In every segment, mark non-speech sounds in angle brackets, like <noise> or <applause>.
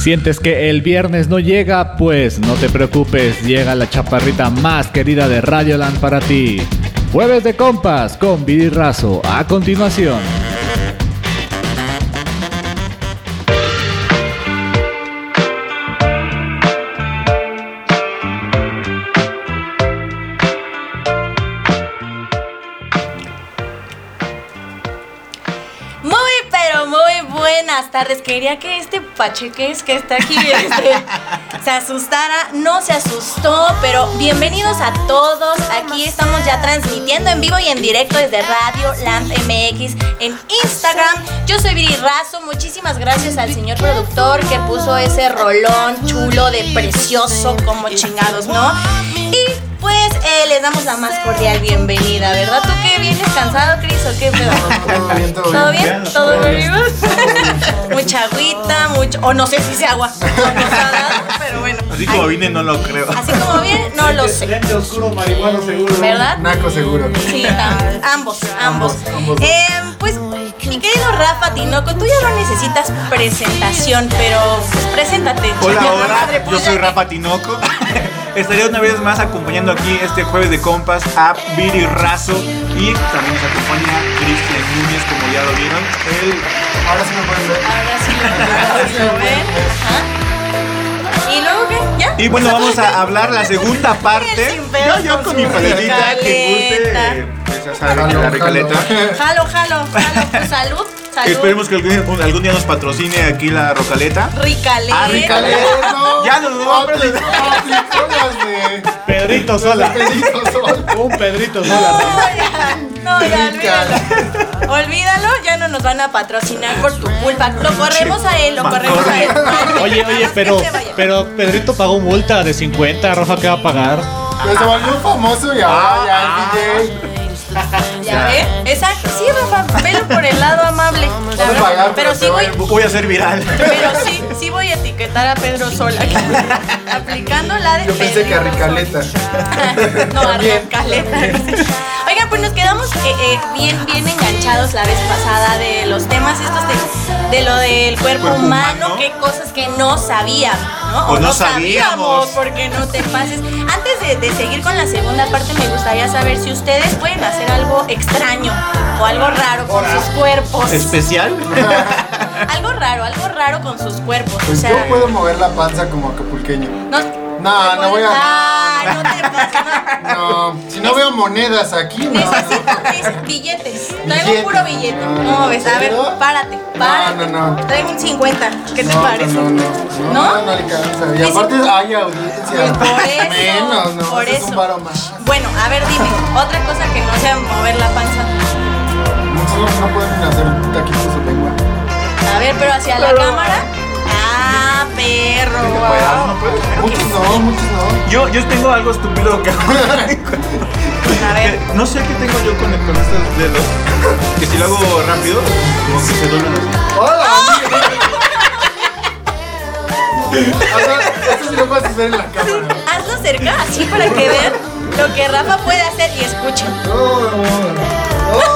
¿Sientes que el viernes no llega? Pues no te preocupes, llega la chaparrita más querida de Radioland para ti. Jueves de compas con Razo. A continuación. Quería que este pacheques que está aquí <laughs> este, se asustara. No se asustó, pero bienvenidos a todos. Aquí estamos ya transmitiendo en vivo y en directo desde Radio Lamp MX en Instagram. Yo soy Viri Razo. Muchísimas gracias al señor productor que puso ese rolón chulo de precioso como chingados, ¿no? Pues eh, les damos la más cordial bienvenida, ¿verdad? ¿Tú qué vienes cansado, Cris, o qué pedo? <laughs> Todo bien, todo ¿Todo bien. bien? ¿Todo <laughs> bien? Mucha agüita, mucho. O no sé si sea agua. <laughs> Pero bueno. Así como vine, no lo creo. Así como viene, no lo sé. Lente oscuro, marihuana seguro. ¿Verdad? Naco seguro. Sí, ambos, ambos. ambos. Eh, pues, mi querido Rafa Tinoco, tú ya no necesitas presentación, pero pues, preséntate. Hola, hola, madre, yo soy Rafa Tinoco. Estaré una vez más acompañando aquí este jueves de compas a Viri Razo y también nos acompaña Cristian Núñez, como ya lo vieron. Él Ahora sí me pueden ver. Ahora sí lo ven. Ajá. ¿Y luego qué? ¿Ya? Y bueno, vamos a hablar la segunda <laughs> parte. Yo, yo con mi paletita que guste. eh, pues ya saben, Jalo, la jalo. recaleta. Jalo, jalo, jalo. Pues, salud, salud. Esperemos que algún, algún día nos patrocine aquí la rocaleta. Ricaleta. Ah, ricaleta. Ya nos vamos a Aplicó aplicó las de Pedrito Sola. Pedrito Sol. Un Pedrito No, Sola. ya, no, ya, olvídalo. Olvídalo, ya no nos van a patrocinar por tu culpa. Lo corremos a él, lo corremos a él. Oye, oye, pero, pero Pedrito pagó multa de 50. Rafa, ¿qué va a pagar? Pero se volvió famoso y ahora ya es DJ. ¿Ya ve? Exacto, sí, Rafa, velo por el lado amable. La verdad, pagar, pero pero sí voy, Voy a ser viral. pero sí, sí voy a etiquetar a Pedro Sola. Aplicando la de Yo pensé que a Ricaleta. <laughs> no, a Ricaleta. <laughs> Oigan, pues nos quedamos eh, eh, bien, bien enganchados la vez pasada de los temas estos de, de lo del cuerpo, Cuerpo humano, humano. qué cosas que no sabíamos, ¿no? O no sabíamos. porque no te pases. Antes de, de seguir con la segunda parte, me gustaría saber si ustedes pueden hacer algo extraño o algo raro con sus cuerpos. ¿Especial? <laughs> Algo raro, algo raro con sus cuerpos. O Pues sea, yo puedo mover la panza como acapulqueño. no, No, no voy a- Ay, no te pases. no. No, si no veo monedas aquí, no. Necesito mis billetes. Traigo Billete. puro billete. No, No, ves, a ver, párate, párate. no, no. Traigo un 50. ¿Qué te No, parece? No, no, no. ¿No? No, no alcanza. Y aparte hay audiencia. Por eso, Menos, no. por eso. Es un varo más. Bueno, a ver, dime, otra cosa que no sea mover la panza. Muchos no pueden hacer taquitos de lengua. A ver, pero hacia la cámara. Perro. Ah, no wow. puedo. Muchos no, muchos no. Yo, yo tengo algo estúpido que hago. A ver. No sé qué tengo yo con, con estos dedos. Que si lo hago rápido, como que se duelen así. <laughs> ¡Hola! Hazlo- Esto sí lo puedes hacer en la cámara. Hazlo cerca, así para que vean lo que Rafa puede hacer y escuchen. Oh, oh.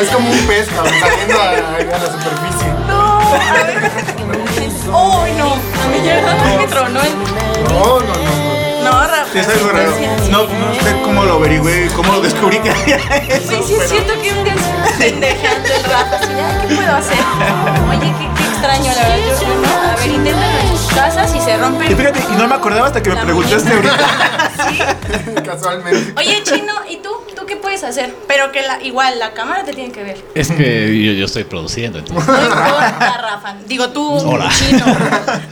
Es como un pez, cabrón, saliendo a, a la superficie. No, a ver. Uy, no. A mí ya me tronó el. No, no, no, no. No, Rafa. Es algo raro. sí, sí. No, no sé cómo lo averigüé, cómo lo descubrí que había eso. Sí, sí, es cierto que un día se pendejeando el Rafa. Así, "Ay, ¿qué puedo hacer? Oye, qué, qué extraño, la verdad. Yo, no, a ver, inténtalo en tus casas y se rompen. Y fíjate, y no me acordaba hasta que me preguntaste ahorita. <laughs> Casualmente. Oye, Chino, ¿y tú? ¿Tú qué puedes hacer? Pero que la, igual, la cámara te tiene que ver. Es que yo, yo estoy produciendo, entonces. No importa, Rafa. Digo tú, Hola. Chino.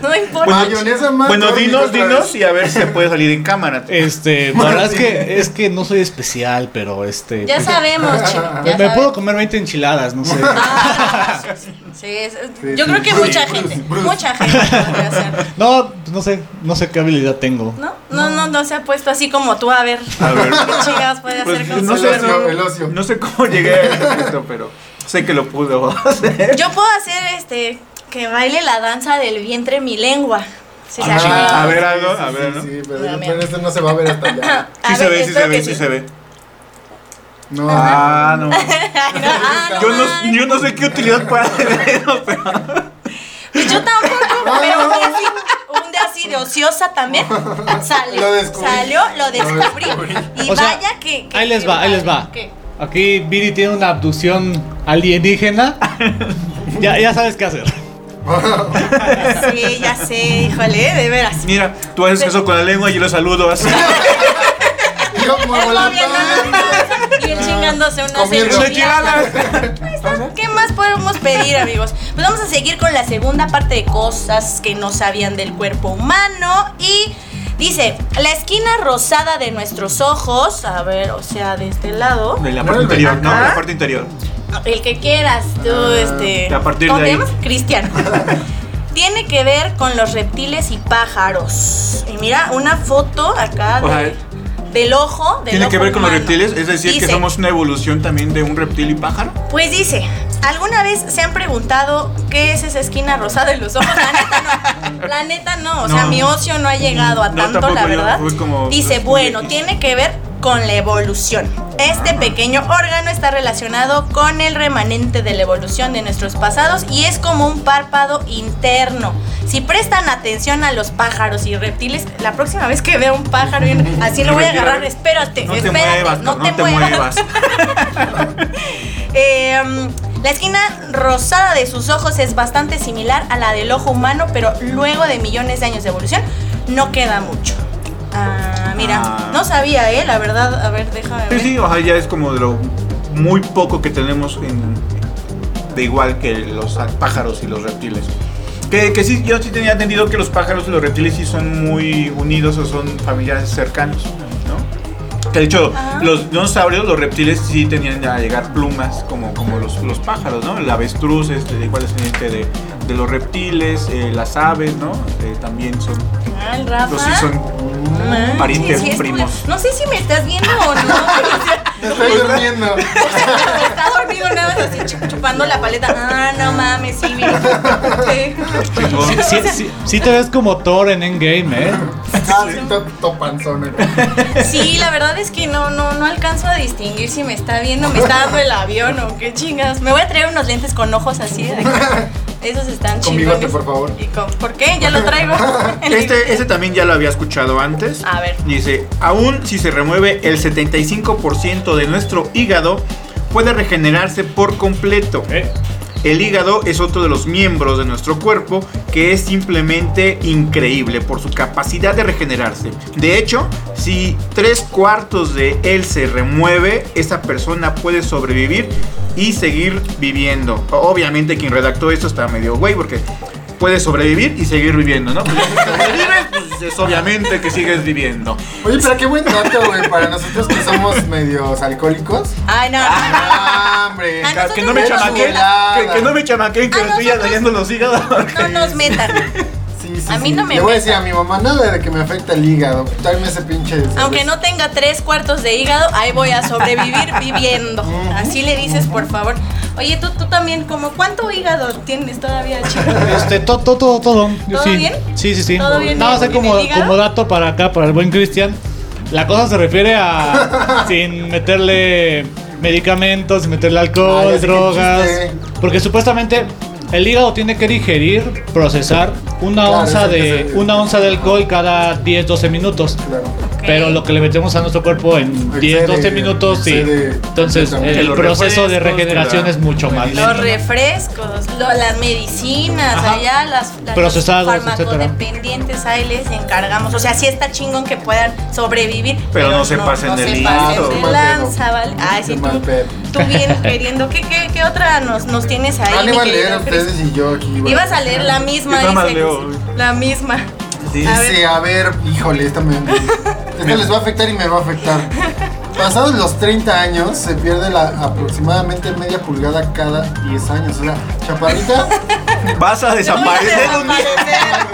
No importa. Mayonesa más. Bueno, tónica dinos, dinos y a ver si se puede salir en cámara. Este, <laughs> la verdad es que, es que no soy especial, pero este. Ya sabemos, <laughs> Chino. Me, Ya me puedo comer 20 enchiladas, no sé. Ah, <laughs> sí, sí, sí, yo sí, creo que Bruce, mucha Bruce, gente, Bruce. mucha gente lo puede hacer. No, no sé, no sé qué habilidad tengo. ¿No? No, no, no se ha puesto así como tú, a ver. A ver. <laughs> ¿Qué chingados puede Pues, hacer con no su sé, no, el ocio. no sé cómo llegué a esto, pero sé que lo pude hacer. Yo puedo hacer este que baile la danza del vientre mi lengua. Si se Ah, anima. a ver, sí, algo, sí, a sí, ver, ¿no? Sí, pero, Mira, pero este no se va a ver hasta allá. <laughs> Sí se ver, ve, sí se ve, que sí se ve. No, <laughs> Ah, no. Ah, no Yo no, yo no sé qué utilidad para hacer eso, pero. Pues Yo tampoco, pero un día así, un día así de ociosa también <laughs> salió. Lo descubrí. Salió, lo descubrí. Y O sea, vaya que, que- Ahí les va, ahí les va. ¿Qué? Aquí Viri tiene una abducción alienígena. ya, ya sabes qué hacer. Sí, ya sé, híjole, de veras. Mira, tú haces eso con la lengua y yo lo saludo así. <laughs> Yo muevo la chingándose unas Comiendo enchiladas. ¿Qué más podemos pedir, amigos? Pues vamos a seguir con la segunda parte de cosas que no sabían del cuerpo humano. Y dice, la esquina rosada de nuestros ojos, a ver, o sea, de este lado, De la parte interior, ¿no? La parte interior. el que quieras, tú, este... a partir ¿Cómo de te ahí. llamas? Cristian. <laughs> Tiene que ver con los reptiles y pájaros. Y mira, una foto acá de- del ojo. Del ¿Tiene que ver con los reptiles? Es decir, que somos una evolución también de un reptil y pájaro. Pues dice, ¿alguna vez se han preguntado qué es esa esquina rosada de los ojos? La neta no. La neta no. O sea, No. mi ocio no ha llegado a No, tanto, la verdad. como- Dice, es bueno, tiene que ver con la evolución. Este pequeño órgano está relacionado con el remanente de la evolución de nuestros pasados y es como un párpado interno. Si prestan atención a los pájaros y reptiles, la próxima vez que vea un pájaro, y- <laughs> así lo voy a agarrar. Espérate, No te espérate, muevas, no, no, te, te muevas. muevas. <laughs> Eh, la esquina rosada de sus ojos es bastante similar a la del ojo humano, pero luego de millones de años de evolución no queda mucho. Ah, mira, Ah. no sabía, eh, la verdad. A ver, déjame Sí, ver. sí, o sea, ya es como de lo muy poco que tenemos en, de igual que los pájaros y los reptiles. Que, que sí, yo sí tenía entendido que los pájaros y los reptiles sí son muy unidos o son familiares cercanos, ¿no? Que de hecho, Ah. los dinosaurios, los reptiles sí tenían a llegar plumas como, como los, los pájaros, ¿no? El avestruz este, de igual descendiente de, de los reptiles, eh, las aves, ¿no? Eh, también son, Ah, el Rafa. los sí son manches, parientes sí primos. No sé si me estás viendo o no. <laughs> Estoy durmiendo. Está dormido nada más así chup- chupando la paleta. Ah, no mames, sí, mira. Sí. Sí, sí, sí, sí te ves como Thor en Endgame, ¿eh? Ah, sí, to- topanzón. eh. Sí, la verdad es que no, no, no alcanzo a distinguir si me está viendo, me está dando el avión o qué chingas. Me voy a traer unos lentes con ojos así. de acá. Esos están Con chingones. bigote, por favor. ¿Y con- ¿Por qué? Ya lo traigo. <laughs> Este, este también ya lo había escuchado antes. A ver. Dice, aún si se remueve el 75% de nuestro hígado, puede regenerarse por completo. ¿Eh? El hígado es otro de los miembros de nuestro cuerpo que es simplemente increíble por su capacidad de regenerarse. De hecho, si tres cuartos de él se remueve, esa persona puede sobrevivir y seguir viviendo. Obviamente quien redactó esto está medio güey porque puede sobrevivir y seguir viviendo, ¿no? Pues ya si sobrevives, pues es obviamente que sigues viviendo. Oye, pero qué buen dato, güey, para nosotros que somos medios alcohólicos. Ay, no. Ah, hombre. Que no me Nosotros chamaquen, chulada. que, que no me chamaquen, que me estoy dañando los hígados. No nos metan. <laughs> Sí, A mí sí. no me Le voy a decir a mi mamá nada de que me afecta el hígado. Dame ese pinche. Aunque no tenga tres cuartos de hígado, ahí voy a sobrevivir <laughs> viviendo. Así le dices, por favor. Oye, tú, tú también, como ¿cuánto hígado tienes todavía, chico? Este, todo, todo, todo, todo. Yo ¿Todo sí. bien? Sí, sí, sí. ¿Todo bien Nada más como, como dato para acá, para el buen Cristian. La cosa se refiere a <laughs> sin meterle medicamentos, sin meterle alcohol, qué drogas. Porque supuestamente el hígado tiene que digerir, procesar una Claro, onza de una onza de alcohol cada 10, 12 minutos. Claro. Pero lo que le metemos a nuestro cuerpo en 10, 12 Excede- minutos, sí. excede Entonces, el Los proceso de refrescos, regeneración es mucho más Los lento. refrescos, lo- las medicinas, Ajá. allá las, las Procesados, los farmacodependientes, ahí les encargamos. O sea, sí está chingón que puedan sobrevivir. Pero no se pasen no de se pasen de lanza. ¿vale? Ay, sí, tú, tú bien <laughs> queriendo. ¿Qué, qué, qué otra nos, nos tienes ahí? Ah, iban a leer a ustedes y yo aquí. Ibas a leer la misma, La misma. Sí. A ver. Dice, a ver, híjole, esta me. Esta les va a afectar y me va a afectar. Pasados los 30 años, se pierde la, aproximadamente media pulgada cada 10 años. O sea, chaparrita, Vas a desaparecer un día. <laughs>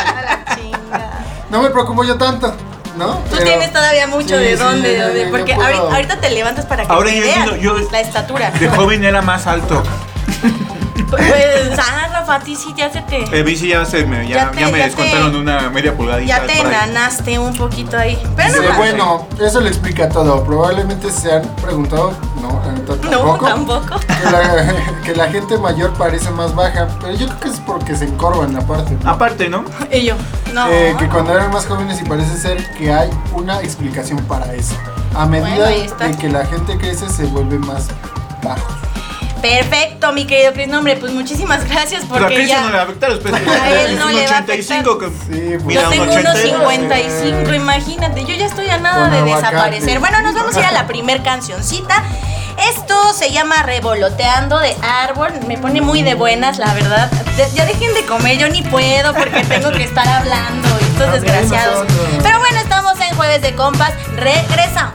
No me preocupo yo tanto, ¿no? Tú Pero- tienes todavía mucho Sí, de sí, dónde, porque puedo- ahorita, ahorita te levantas para que Ahora te yo vean entiendo, yo- la estatura. De joven era más alto. <laughs> Pues, ah, Rafa, a ti sí ya se te... El bici ya, se me, ya, Ya te- ya me ya descontaron te- una media pulgadita. Ya te enanaste un poquito ahí. Pero no bueno, eso le explica todo. Probablemente se han preguntado No, neta No, tampoco. tampoco. Que la, <laughs> que la gente mayor parece más baja, pero yo creo que es porque se encorvan aparte. ¿no? Aparte, ¿no? Y yo, no. Eh, que cuando eran más jóvenes y parece ser que hay una explicación para eso. A medida Bueno, de que la gente crece se vuelve más bajo. Perfecto, mi querido Chris. No, hombre, pues muchísimas gracias Pero a porque Cristian ya. no le va a afectar, después <laughs> A él no un le va a 85 que Sí, pues. Yo tengo 80. unos 55, imagínate. Yo ya estoy a nada Con de desaparecer. Bueno, nos vamos a ir a la <laughs> primer cancioncita. Esto se llama Revoloteando de Árbol. Me pone muy de buenas, la verdad. De- ya dejen de comer, yo ni puedo porque tengo que estar hablando. Estos desgraciados. Pero bueno, estamos en Jueves de Compas. Regresamos.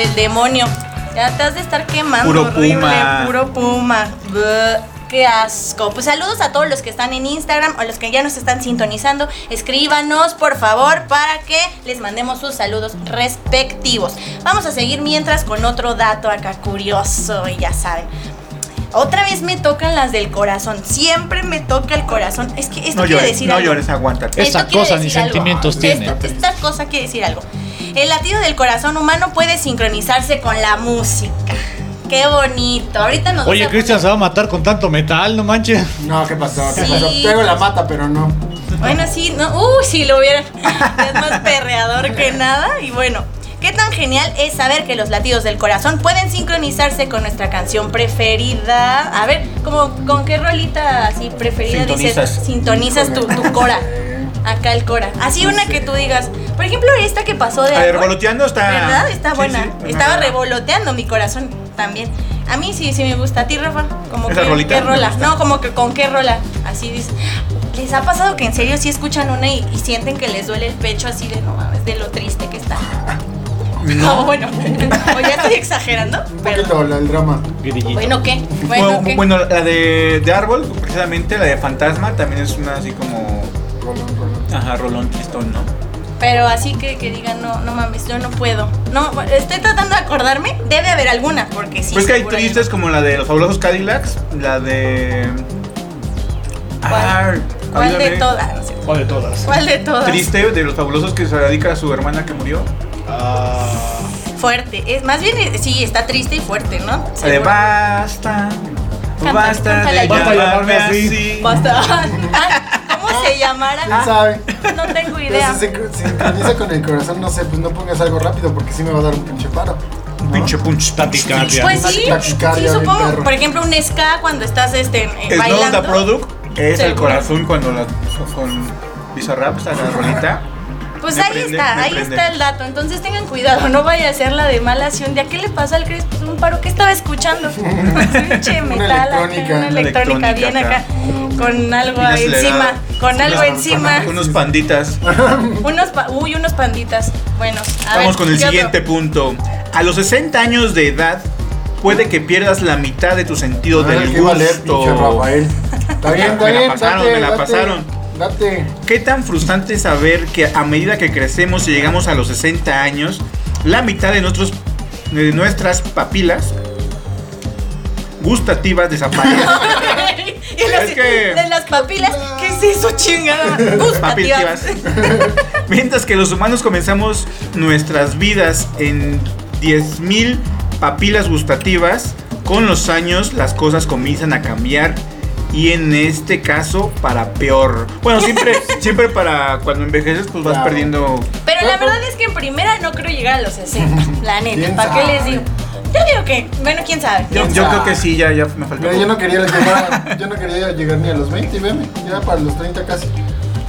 Del demonio. Ya te has de estar quemando. Puro horrible, puma. Puro puma. Qué asco. Pues saludos a todos los que están en Instagram o los que ya nos están sintonizando. Escríbanos, por favor, para que les mandemos sus saludos respectivos. Vamos a seguir mientras con otro dato acá curioso, y ya saben. Otra vez me tocan las del corazón. Siempre me toca el corazón. Es que esto No quiere llores, decir no algo. llores, aguántate. Esa Esto cosa ni algo. sentimientos tiene. Esta, esta cosa quiere decir algo. El latido del corazón humano puede sincronizarse con la música. Qué bonito. Ahorita nos Oye, Cristian se va a matar con tanto metal, no manches. No, ¿qué pasó? ¿Qué Sí. pasó? La mata, pero no. Bueno, sí, no, uy, si lo hubiera. <laughs> Es más perreador que nada. Y bueno, qué tan genial es saber que los latidos del corazón pueden sincronizarse con nuestra canción preferida. A ver, como con qué rolita así preferida Sintonizas. dices, sintonizas tu, tu cora. Acá el cora. Así una que tú digas. Por ejemplo, esta que pasó de. A ver, árbol, revoloteando está- ¿Verdad? Está buena. sí, Estaba revoloteando mi corazón también. A mí sí, sí me gusta. ¿A ti, Rafa? Como ¿Esa que, rolita? ¿Qué rola? No, como que con qué rola. Así dices. ¿Les ha pasado que en serio sí escuchan una y, y sienten que les duele el pecho así de no mames, de lo triste que está? No, bueno. <laughs> o ya estoy exagerando. Un Pero, poquito la- el drama. Grillito. bueno, ¿qué? Bueno, Bueno, ¿qué? bueno, la de, de árbol, precisamente la de fantasma, también es una así como. Rolón, rolón. Ajá, rolón tristón, ¿no? Pero así que, que digan, no, no mames, yo no puedo. No, estoy tratando de acordarme. Debe haber alguna, porque sí. pues que hay seguro tristes como la de los fabulosos Cadillacs, la de. Ah, ¿Cuál de todas? No sé. ¿Cuál de todas? ¿Cuál de todas? Triste de los fabulosos que se dedica a su hermana que murió. Fuerte. Es, más bien, eh, sí, está triste y fuerte, ¿no? Seguro. basta. Cántala, basta de. Basta llamarme así. así. Basta. ¿Cómo se llamará? ¿Quién sabe? No tengo Pero idea. si se sincroniza con el corazón, no sé, pues no pongas algo rápido porque sí me va a dar un pinche paro. Un pinche punch. Taquicardia. Pues sí, sí, supongo. Por ejemplo, un ska cuando estás este, eh, Snow bailando. Product es el Seguro. corazón cuando la, con Bizarrap está la rolita. Pues Me ahí prende, está, ahí prende. está el dato. Entonces tengan cuidado, no vaya a ser la de mala acción. ¿De a qué le pasó al Chris? Pues un paro que estaba escuchando. <laughs> Pinche Una metal acá, electrónica. una Una electrónica bien acá. acá, con algo Bien encima, con algo encima. Unos panditas. <laughs> Unos, pa- uy, unos panditas. Bueno, a Vamos ver, con el ¿qué otro? siguiente punto. A los 60 años de edad puede que pierdas la mitad de tu sentido Ah, del ¿qué va a leer, gusto. Rafael? Está bien, está <laughs> Me la bien, pasaron, date, me la date, pasaron. Date. ¿Qué tan frustrante es saber que a medida que crecemos y llegamos a los 60 años, la mitad de, nuestros, de nuestras papilas gustativas desaparecen? <laughs> Y las- Es que- De las papilas, ¿qué es eso, chingada? Gustativas. <laughs> Mientras que los humanos comenzamos nuestras vidas en 10.000 papilas gustativas, con los años las cosas comienzan a cambiar y en este caso para peor. Bueno, siempre, <laughs> siempre para cuando envejeces pues vas Claro. perdiendo... Pero la verdad es que en primera no creo llegar a los 60. <laughs> La neta, ¿Quién ¿para qué sabe? les digo? Yo digo que, bueno, quién sabe. Yo, ¿Quién yo sabe? creo que sí, ya, ya me faltó. Mira, yo no quería llegar, <laughs> yo no quería llegar ni a los 20, y veme, ya para los 30 casi.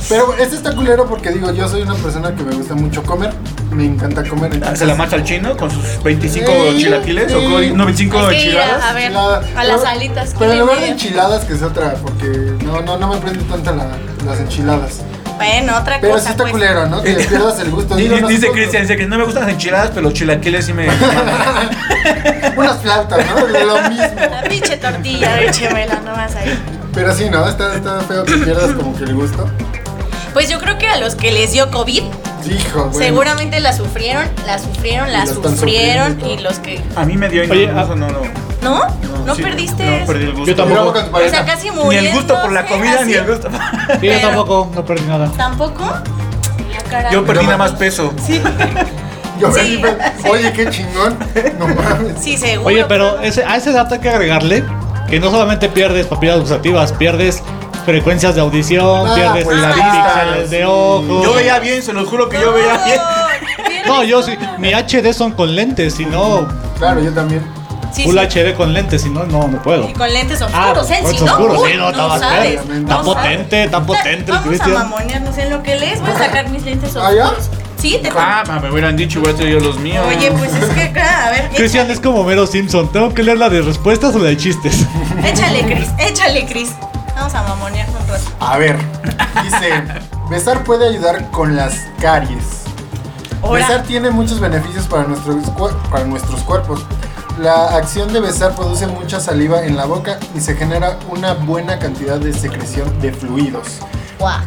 Pero este está culero porque digo, yo soy una persona que me gusta mucho comer, me encanta comer. entonces- ¿Se la marcha al chino con sus 25 Sí, chilaquiles? sí. ¿O con- no, 25 Hay que enchiladas? a ver, Enchilada. a las Pero- alitas. Pero en lugar de enchiladas, que es otra, porque no, no, no me prende tanto la- las enchiladas. Bueno, otra Pero cosa. sí está pues. culero, ¿no? Que pierdas el gusto. Di- Digo, di- no Dice Cristian, dice que no me gustan las enchiladas, pero los chilaquiles sí me... <laughs> Unas flautas, ¿no? De lo mismo. La pinche tortilla de chemela, nomás ahí. Pero sí, ¿no? Está, está feo que pierdas como que el gusto. Pues yo creo que a los que les dio COVID, Hijo, güey. seguramente la sufrieron, la sufrieron, la sufrieron. y los que. A mí me dio no, Oye, no, ah, no, no. ¿No? ¿No, sí, perdiste? No, perdí el gusto. Yo tampoco. O sea, casi Ni muriendo. el gusto por la comida, ni el gusto. Sí, yo tampoco, no perdí nada. ¿Tampoco? La cara. Yo perdí No nada más peso. <laughs> Yo Sí, me- sí. Oye, qué chingón. No mames. Sí, seguro. Oye, pero ese, a ese dato hay que agregarle que no solamente pierdes papilas gustativas, pierdes frecuencias de audición, Ah, pierdes pues, la ah, sí. de ojo. Yo veía bien, se los juro que yo veía bien. No, yo sí. Mi HD son con lentes, si no, Claro, yo también. Sí, Full sí. HD con lentes, si no, no, no puedo. Y con lentes Ah, oscuros, ¿eh? con Si no, oscuros, sí, no, está más sabes, no Está potente, está potente el Vamos a Cristian. mamonearnos en lo que lees. Voy a sacar mis lentes ¿Ah, oscuros. Sí, te Ah, me hubieran dicho, hubiera traído los míos. Oye, pues es que, a ver, Cristian es como Mero Simpson. ¿Tengo que leer la de respuestas o la de chistes? échale, Cris, échale, Cris. Vamos a mamonearnos un rato. A ver, dice, besar puede ayudar con las caries. Besar tiene muchos beneficios para nuestros, cuer- para nuestros cuerpos. La acción de besar produce mucha saliva en la boca y se genera una buena cantidad de secreción de fluidos.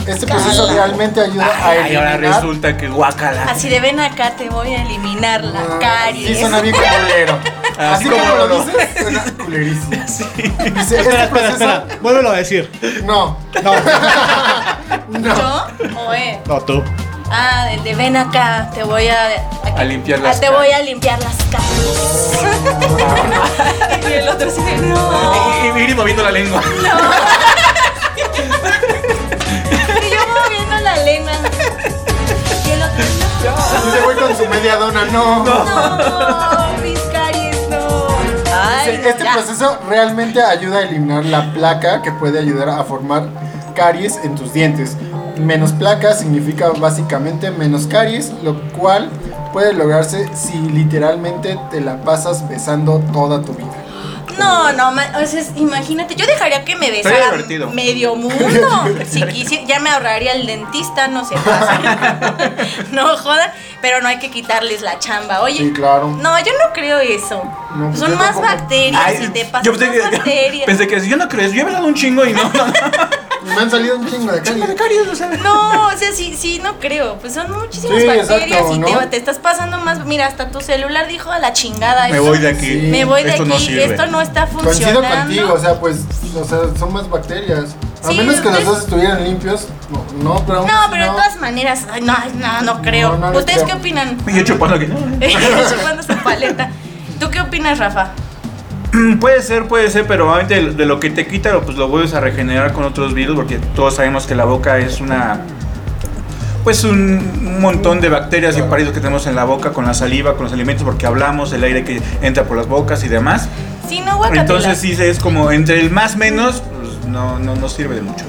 Este proceso realmente ayuda a Ay, ahora eliminar... resulta que guacala. Así de ven acá, te voy a eliminar la Ah, caries. Sí, suena bien culero. Así Así como como lo lo- dices, suena culerísimo. Dice, espera, este espera, proceso... espera. Vuélvelo a decir. No, No, no. ¿Yo o él? no, tú. Ah, de, de ven acá, te voy a... A limpiar Ah, las Te voy a limpiar las caries. y el otro de no. Y, y ir moviendo la lengua. No. No. No, mis caries, no. Este proceso realmente ayuda a eliminar la placa que puede ayudar a formar caries en tus dientes. Menos placa significa básicamente menos caries, lo cual puede lograrse si literalmente te la pasas besando toda tu vida. No, no, ma- o sea, imagínate, yo dejaría que me besara medio mundo. Si <laughs> quisiera, ya me ahorraría el dentista, no se pasa. no <laughs> jodan, pero no hay que quitarles la chamba. Oye, Sí, claro. no, yo no creo eso. No, pues Son más tampoco. bacterias Ay, y te pasan yo pensé más que, <laughs> bacterias. pensé que si yo no creo, yo he hablado un chingo y no. Me han salido un chingo de caries. No, o sea, sí, sí, no creo. Pues son muchísimas Sí, bacterias exacto, y ¿no? te, te estás pasando más. Mira, hasta tu celular dijo a la chingada. Me esto- voy de aquí. Sí. Me voy de Esto aquí, no sirve. esto no está Coincido funcionando. contigo, o sea, pues, o sea, son más bacterias. A Sí, menos que los pues- dos estuvieran limpios, no, no pero No, pero de todas maneras, ay, no, no, no creo. No, no ¿Ustedes creo. qué opinan? Y yo chupando aquí. <laughs> Chupando su paleta. ¿Tú qué opinas, Rafa? <clears throat> Puede ser, puede ser, pero obviamente de, de lo que te quita, pues lo vuelves a regenerar con otros virus, porque todos sabemos que la boca es una. Pues un montón de bacterias y parásitos que tenemos en la boca con la saliva, con los alimentos, porque hablamos, el aire que entra por las bocas y demás. Sí, no, guacatela. Entonces sí es como entre el más menos, pues no, no, no sirve de mucho.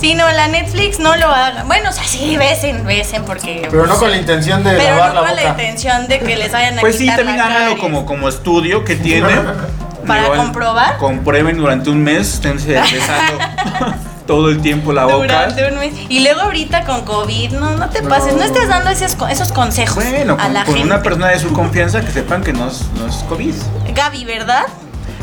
Sí, no, la Netflix no lo haga. Bueno, o sea, sí, besen, besen, porque... Pero no con la intención de Pero lavar no la con la intención de que les vayan a Pues sí, también háganlo como, como estudio que tiene. <laughs> ¿Para comprobar? Comprueben durante un mes, esténse besando <laughs> todo el tiempo la boca. Durante un mes. Y luego ahorita con COVID, no, no te No. pases, no estés dando esos, esos consejos Bueno, a con, la con gente. una persona de su confianza que sepan que no es, no es COVID. Gaby, ¿verdad?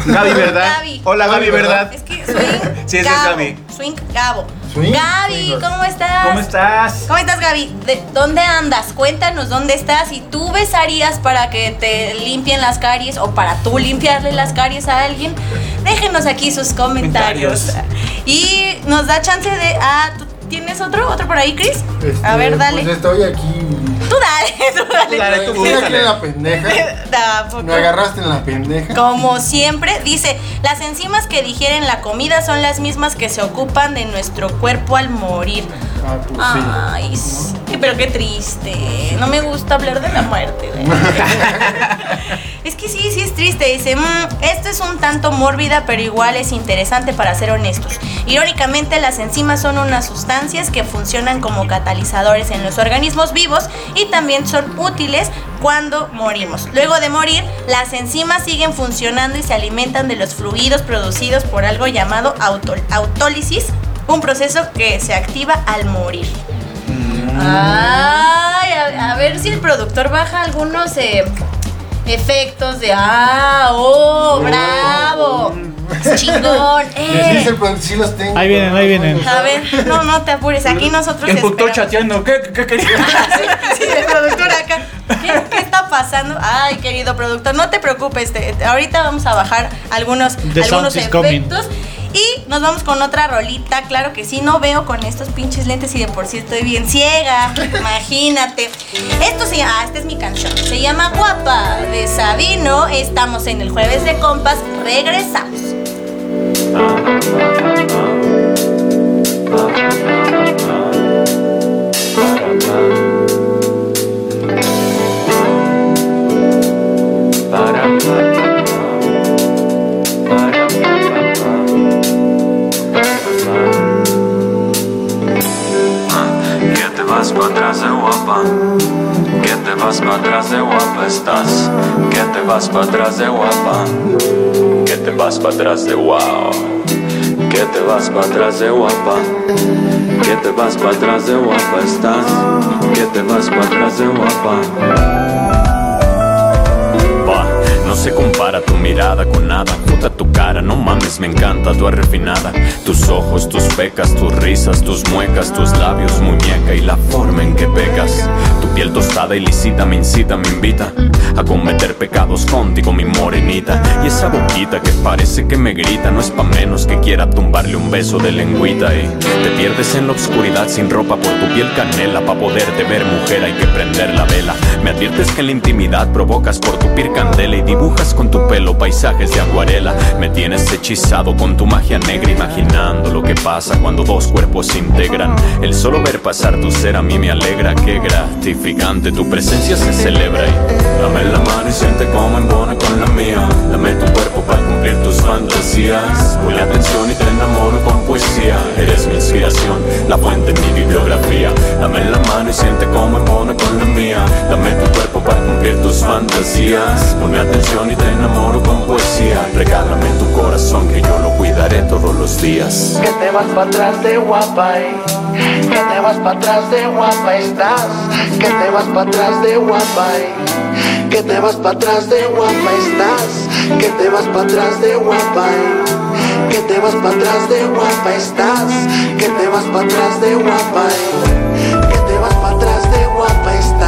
Gaby, ¿verdad? Gaby. Hola, Gaby, ¿verdad? Es que swing <laughs> Sí, esa es. Gaby. Swing Gabo. Swing, Gaby, swingers. ¿cómo estás? ¿Cómo estás? ¿Cómo estás, Gaby? ¿De ¿Dónde andas? Cuéntanos dónde estás y tú besarías para que te limpien las caries o para tú limpiarle las caries a alguien. Déjenos aquí sus comentarios. Comentarios. Y nos da chance de. Ah, ¿tú tienes otro? ¿Otro por ahí, Chris? Este, a ver, dale. Pues estoy aquí. Tú dale, tú dale. Dale, tú en la pendeja. <laughs> Tampoco. Me agarraste en la pendeja. Como siempre, dice, las enzimas que digieren la comida son las mismas que se ocupan de nuestro cuerpo al morir. Ah, pues sí. Ay, sí, pero qué triste. No me gusta hablar de la muerte. <laughs> es que sí, sí es triste. Dice, "Mm, esto es un tanto mórbida, pero igual es interesante para ser honestos. Irónicamente, las enzimas son unas sustancias que funcionan como catalizadores en los organismos vivos y también son útiles cuando morimos. Luego de morir, las enzimas siguen funcionando y se alimentan de los fluidos producidos por algo llamado auto- autólisis, un proceso que se activa al morir. Ay, a, a ver si el productor baja algunos eh, efectos de ah, oh, bravo, chingón. <laughs> Les Eh. productor, sí los tengo. Ahí vienen, ahí vienen. A ver, no, no te apures, aquí nosotros El productor esperamos. chateando, ¿qué, qué, qué? <laughs> Sí, el productor acá. ¿Qué, qué está pasando? Ay, querido productor, no te preocupes. te- ahorita vamos a bajar algunos, The algunos is coming. Y nos vamos con otra rolita. Claro que sí, no veo con estos pinches lentes y de por sí estoy bien ciega. Imagínate. Esto se llama. Ah, esta es mi canción. Se llama Guapa de Sabino. Estamos en el jueves de compas. Regresamos. Vas para atrás de guapa, que te vas para atrás de guapa estás, que te vas para atrás de guapa, que te vas para atrás de wow, que te vas para atrás de guapa, que te vas para atrás de guapa estás, que te vas para atrás de guapa. No se compara tu mirada con nada. Puta tu cara, no mames, me encanta tu refinada. Tus ojos, tus pecas, tus risas, tus muecas, tus labios, muñeca y la forma en que pecas. Piel tostada y lisita me incita, me invita a cometer pecados contigo, mi morenita. Y esa boquita que parece que me grita, no es pa' menos que quiera tumbarle un beso de lengüita. Y te pierdes en la oscuridad sin ropa por tu piel canela. Pa' poderte ver, mujer, hay que prender la vela. Me adviertes que en la intimidad provocas por tu piel candela y dibujas con tu pelo paisajes de acuarela. Me tienes hipnotizado con tu magia negra, imaginando lo que pasa cuando dos cuerpos se integran. El solo ver pasar tu ser a mí me alegra, qué tu presencia se celebra. Y dame la mano y siente cómo embona con la mía. Dame tu cuerpo para cumplir tus fantasías. Ponle atención y te enamoro con poesía. Eres mi inspiración, la fuente en mi bibliografía. Dame la mano y siente cómo embona con la mía. Dame tu cuerpo para cumplir tus fantasías. Ponme atención y te enamoro con poesía. Regálame tu corazón que yo lo cuidaré todos los días. Que te vas para atrás de guapa, eh. Que te vas para atrás de guapa estás. Que te vas para atrás de guapa, eh. Que te vas para atrás de guapa estás. Que te vas para atrás de guapa, eh. Que te vas para atrás de guapa estás. Que te vas para atrás de guapa, eh. Que te vas para atrás de guapa estás.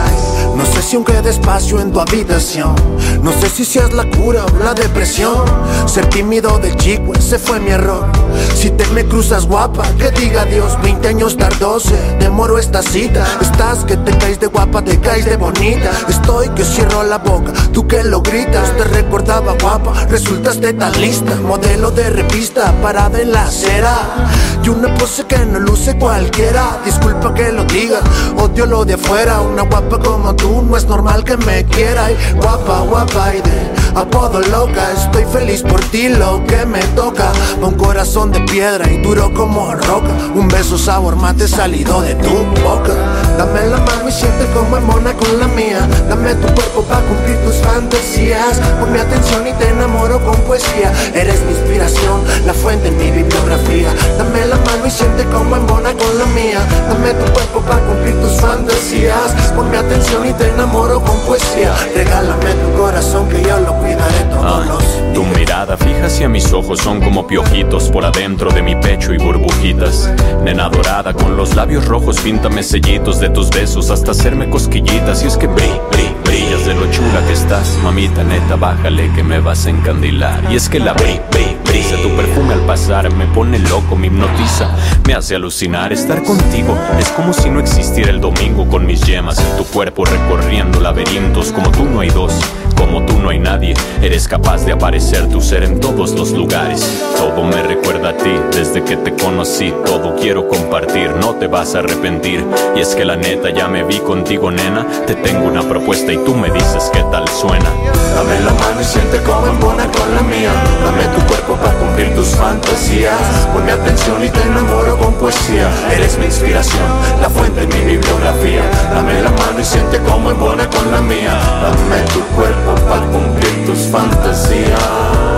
No sé si aún queda espacio en tu habitación. No sé si seas la cura o la depresión. Ser tímido de chico, ese fue mi error. Si te me cruzas guapa, que diga Dios. 20 años tardose, demoro esta cita. Estás que te caes de guapa, te caes de bonita. Estoy que cierro la boca, tú que lo gritas. Te recordaba guapa, resultaste tan lista. Modelo de revista, parada en la acera. Y una pose que no luce cualquiera. Disculpa que lo diga, odio lo de afuera. Una guapa como tú no es normal que me quiera. Y guapa, guapa y de apodo loca. Estoy feliz por ti, lo que me toca. Un corazón de piedra y duro como roca. Un beso sabor mate salido de tu boca. Dame la mano y siente como mona con la mía. Dame tu cuerpo para cumplir tus fantasías. Ponme atención y te enamoro con poesía. Eres mi inspiración, la fuente en mi bibliografía. Dame la mano y siente como mona con la mía. Dame tu cuerpo para cumplir tus fantasías. Ponme atención y te enamoro con poesía. Regálame tu corazón que yo lo cuidaré todos Ah, los tu mirada fija hacia mis ojos son como piojitos por adentro de mi pecho y burbujitas. Nena dorada con los labios rojos, píntame sellitos de tus besos hasta hacerme cosquillitas. Y es que bri, bri, brillas de lo chula que estás, mamita neta, bájale que me vas a encandilar. Y es que la bri, bri, brisa, tu perfume al pasar me pone loco, me hipnotiza, me hace alucinar. Estar contigo es como si no existiera el domingo con mis yemas en tu cuerpo recorriendo laberintos. Como tú no hay dos. Como tú no hay nadie, eres capaz de aparecer tu ser en todos los lugares. Todo me recuerda a ti desde que te conocí. Todo quiero compartir, no te vas a arrepentir. Y es que la neta ya me vi contigo, nena. Te tengo una propuesta y tú me dices qué tal suena. Dame la mano y siente como embona con la mía. Dame tu cuerpo para cumplir tus fantasías. Ponme atención y te enamoro con poesía. Eres mi inspiración, la fuente en mi bibliografía. Dame la mano y siente como embona con la mía. Dame tu cuerpo para cumplir tus fantasías.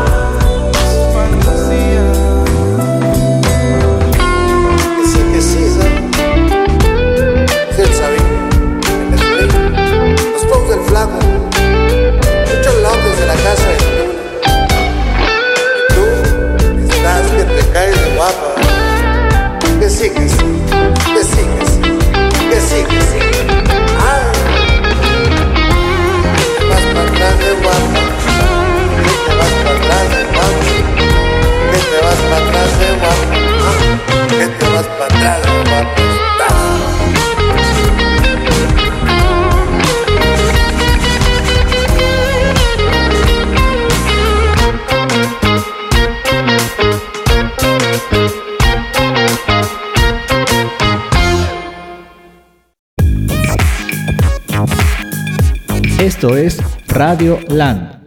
Esto es Radio Land.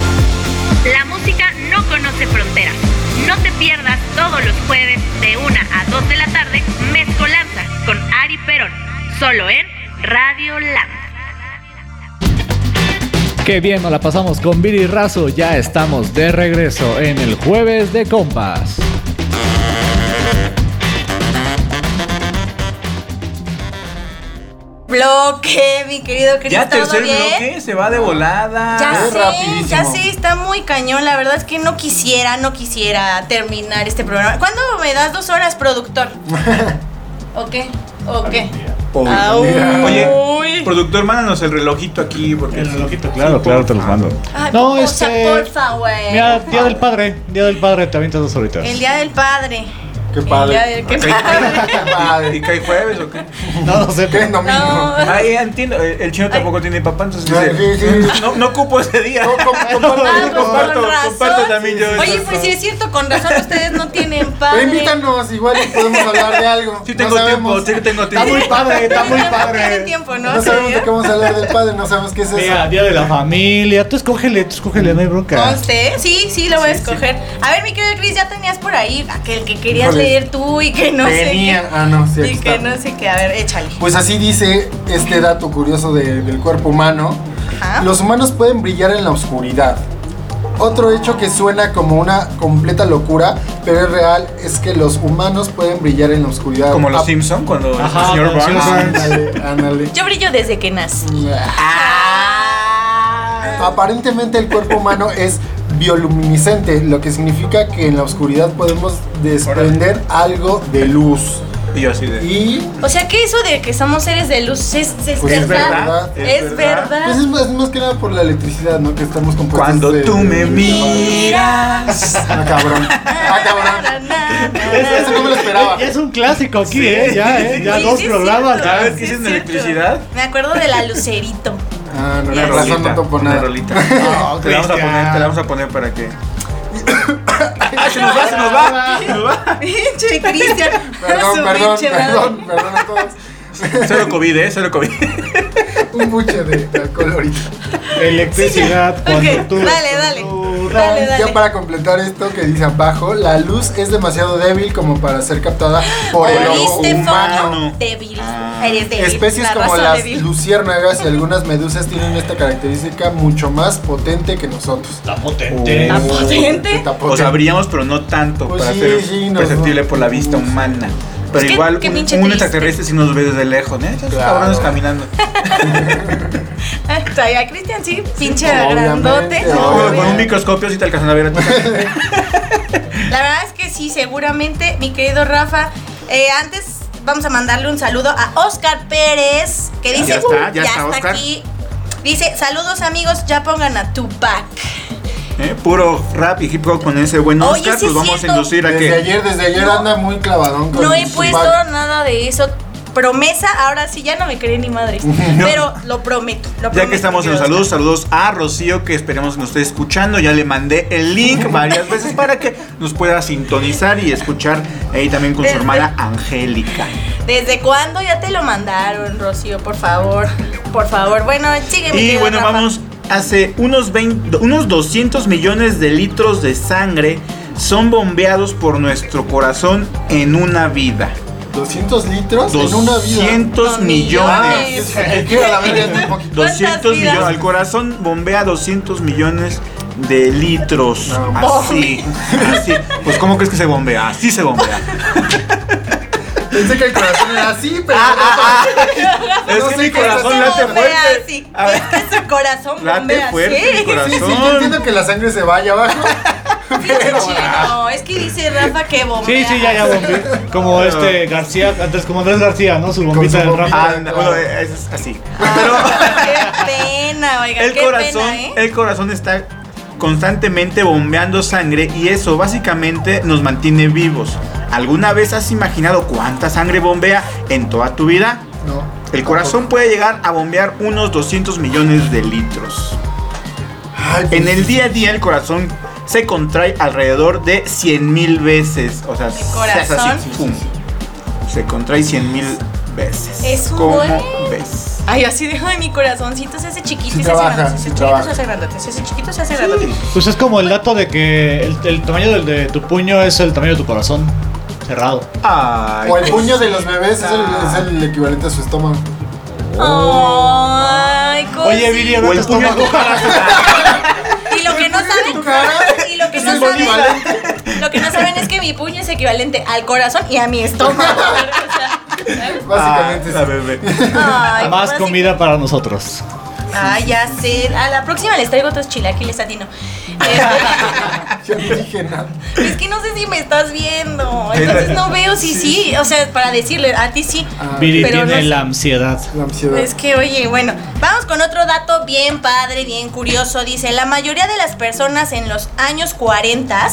La música no conoce fronteras. No te pierdas todos los jueves de 1 a 2 de la tarde Mezcolanza con Ari Perón. Solo en Radio Land. Qué bien nos la pasamos con Viri Razo. Ya estamos de regreso en el jueves de compas. Bloque, mi querido Cris, Ya ¿todo tercer bien? bloque, se va de volada. Ya Es sé, rapidísimo. ya sé, está muy cañón. La verdad es que no quisiera, no quisiera terminar este programa. ¿Cuándo me das dos horas, productor? <laughs> ¿O qué? ¿O qué? Oye, productor, mándanos el relojito aquí porque El relojito, claro, claro, te los mando. Ay, No, este- porfa, güey. Mira, Día del Padre. Día del Padre, te avientas dos horitas. El Día del Padre. Qué padre. Ya, qué Ok. padre. <laughs> Qué padre. ¿Y cae jueves o qué? No, no sé. Qué pero- domingo. No. Ay, entiendo. El chino tampoco tiene papá, entonces Ay, dice, sí, sí. No, no ocupo ese día. Com- <laughs> comparto, Ah, pues comparto. con comparto también yo Oye, eso. pues sí es cierto, con razón ustedes no tienen Pero padre. invítanos, igual y podemos hablar de algo. Sí No tengo tiempo, sí tengo Está tiempo. muy padre, está muy padre. tiempo, ¿no? No sabemos de qué vamos a hablar del padre, no sabemos qué es eso. Mira, día de la familia. Tú escógele, tú escógele, no hay bronca. Conste, sí, sí, lo voy a escoger. A ver, mi querido Chris, ya tenías por ahí aquel que querías. Leer tú y que no Tenía. sé Ah, no, sí, Y que no sé qué. A ver, échale. Pues así dice este dato curioso de- del cuerpo humano. Ajá. Los humanos pueden brillar en la oscuridad. Otro hecho que suena como una completa locura, pero es real, es que los humanos pueden brillar en la oscuridad. Como los Ah, Simpson cuando el Ajá, señor como los Burns. Simpson. Ándale, ándale. Yo brillo desde que nací. Aparentemente el cuerpo humano <laughs> es bioluminiscente, lo que significa que en la oscuridad podemos desprender algo de luz. Y así de. Y O sea que eso de que somos seres de luz es, es Pues es verdad. verdad, Es es verdad. pues es, más, es más que nada por la electricidad, ¿no? Que estamos compuestos Cuando de- tú me de- miras. Ah, cabrón. Ah, cabrón. Eso no me lo esperaba. Ya es un clásico aquí, ¿eh? Ya, ¿eh? Ya Sí, dos sí programas. ¿Sabes qué es electricidad? Me acuerdo de la lucerito. Ah, no, Una con razón no topo una nada. rolita. <laughs> No, te la vamos a poner, te la vamos a poner para que. ¡Ah, <coughs> se nos va, se nos va! Se nos va. Pinche Cristian. Perdón, perdón, perdón, perdón a todos. <laughs> Cero COVID, ¿eh? Cero COVID. <laughs> Un buche de alcohol ahorita. Electricidad cuando Ok, tú. dale, dale. tú- Dale, dale. Ya para completar esto que dice abajo, la luz es demasiado débil como para ser captada por el ojo ¿Oíste, humano. Débil. Eres débil. Especies La como las débil. luciérnagas y algunas medusas <laughs> tienen esta característica mucho más potente que nosotros. Está potente. ¿Está potente? Está O potente. sabríamos, pero no tanto Pues para sí, ser sí, perceptible por la vista humana. Pero qué- igual qué un, pinche un extraterrestre sí nos ve desde lejos, ¿eh? Esos Claro. cabrones caminando. <laughs> Ya Cristian sí, pinche Obviamente, grandote. No, Con, un microscopio sí te alcanzan a ver a ti. La verdad es que sí, seguramente, mi querido Rafa. eh, antes vamos a mandarle un saludo a Oscar Pérez, que dice, Ya está, ya "Uh, está, Oscar". aquí. Dice, saludos amigos, ya pongan a Tupac. ¿Eh? Puro rap y hip hop con ese buen Oye, Oscar, sí pues es vamos a cierto. inducir a Desde que. ayer, desde ayer No. anda muy clavadón con No he su puesto back. nada de eso. Promesa, ahora sí ya no me cree ni madres. <laughs> Pero lo prometo. Lo Ya prometo, que estamos en los saludos, saludos a Rocío, que esperemos que nos esté escuchando. Ya le mandé el link <laughs> varias veces para que nos pueda sintonizar y escuchar ahí también con su Desde- hermana Angélica. ¿Desde cuándo ya te lo mandaron, Rocío? Por favor. Por favor. Bueno, sigue mi Y querido bueno, Rafa. vamos, hace unos, 20 unos 200 millones de litros de sangre son bombeados por nuestro corazón en una vida. 200 litros en una vida. 200 No, millones. millones. Ah, que la verga es muy poquito. <laughs> ¿Cuántas 200 vidas? millones. El corazón bombea 200 millones de litros. No, así. Así. Pues, ¿cómo crees que se bombea? Así se bombea. <laughs> Pensé que el corazón era así, pero Ah, Es No que sé mi corazón late bombea fuerte. así. A ver, Es que su corazón Late bombea fuerte así. mi corazón. Sí, sí, yo entiendo que la sangre se vaya abajo. <laughs> Es que dice Rafa que bombea. Sí, sí, ya, ya bombé. Como este García, antes como Andrés García, ¿no? Su bombita su del. Rafa. Anda, bueno, es así. Ah, qué pena, oiga, El qué corazón, pena, ¿eh? el corazón está constantemente bombeando sangre y eso básicamente nos mantiene vivos. ¿Alguna vez has imaginado cuánta sangre bombea en toda tu vida? No. El corazón puede llegar a bombear unos 200 millones de litros. Ay, En el día a día el corazón se contrae alrededor de 100 mil veces. O sea, se hace corazón? así, pum. Se contrae 100 mil veces. Es un ¿Cómo buen. ves? Ay, así dejo de mi corazoncito, se hace chiquito y se hace trabaja. Se hace chiquito, trabaja. se hace grandote. Se hace chiquito, se hace grandote. Pues es como el dato de que el, el tamaño del de tu puño es el tamaño de tu corazón. Cerrado. Ay, O el puño de los bebés es el, es el equivalente a su estómago. Ay, Oye, Viri, a ver O el tu puño estómago. Y lo que no saben, cara y lo que es no saben, lo que no saben es que mi puño es equivalente al corazón y a mi estómago. <laughs> O sea, Básicamente Ah, la sí. bebé. Ay, Más comida para nosotros. Ay, ya sé. A la próxima les traigo otros chilaquiles a ti, no. <laughs> Yo no dije nada. es que no sé si me estás viendo. Entonces no veo si sí. O sea, para decirle, a ti sí. Ah, Viri Pero tiene no sé. la ansiedad. La ansiedad. Es que, oye, bueno, vamos con otro dato bien padre, bien curioso. Dice, la mayoría de las personas en los años 40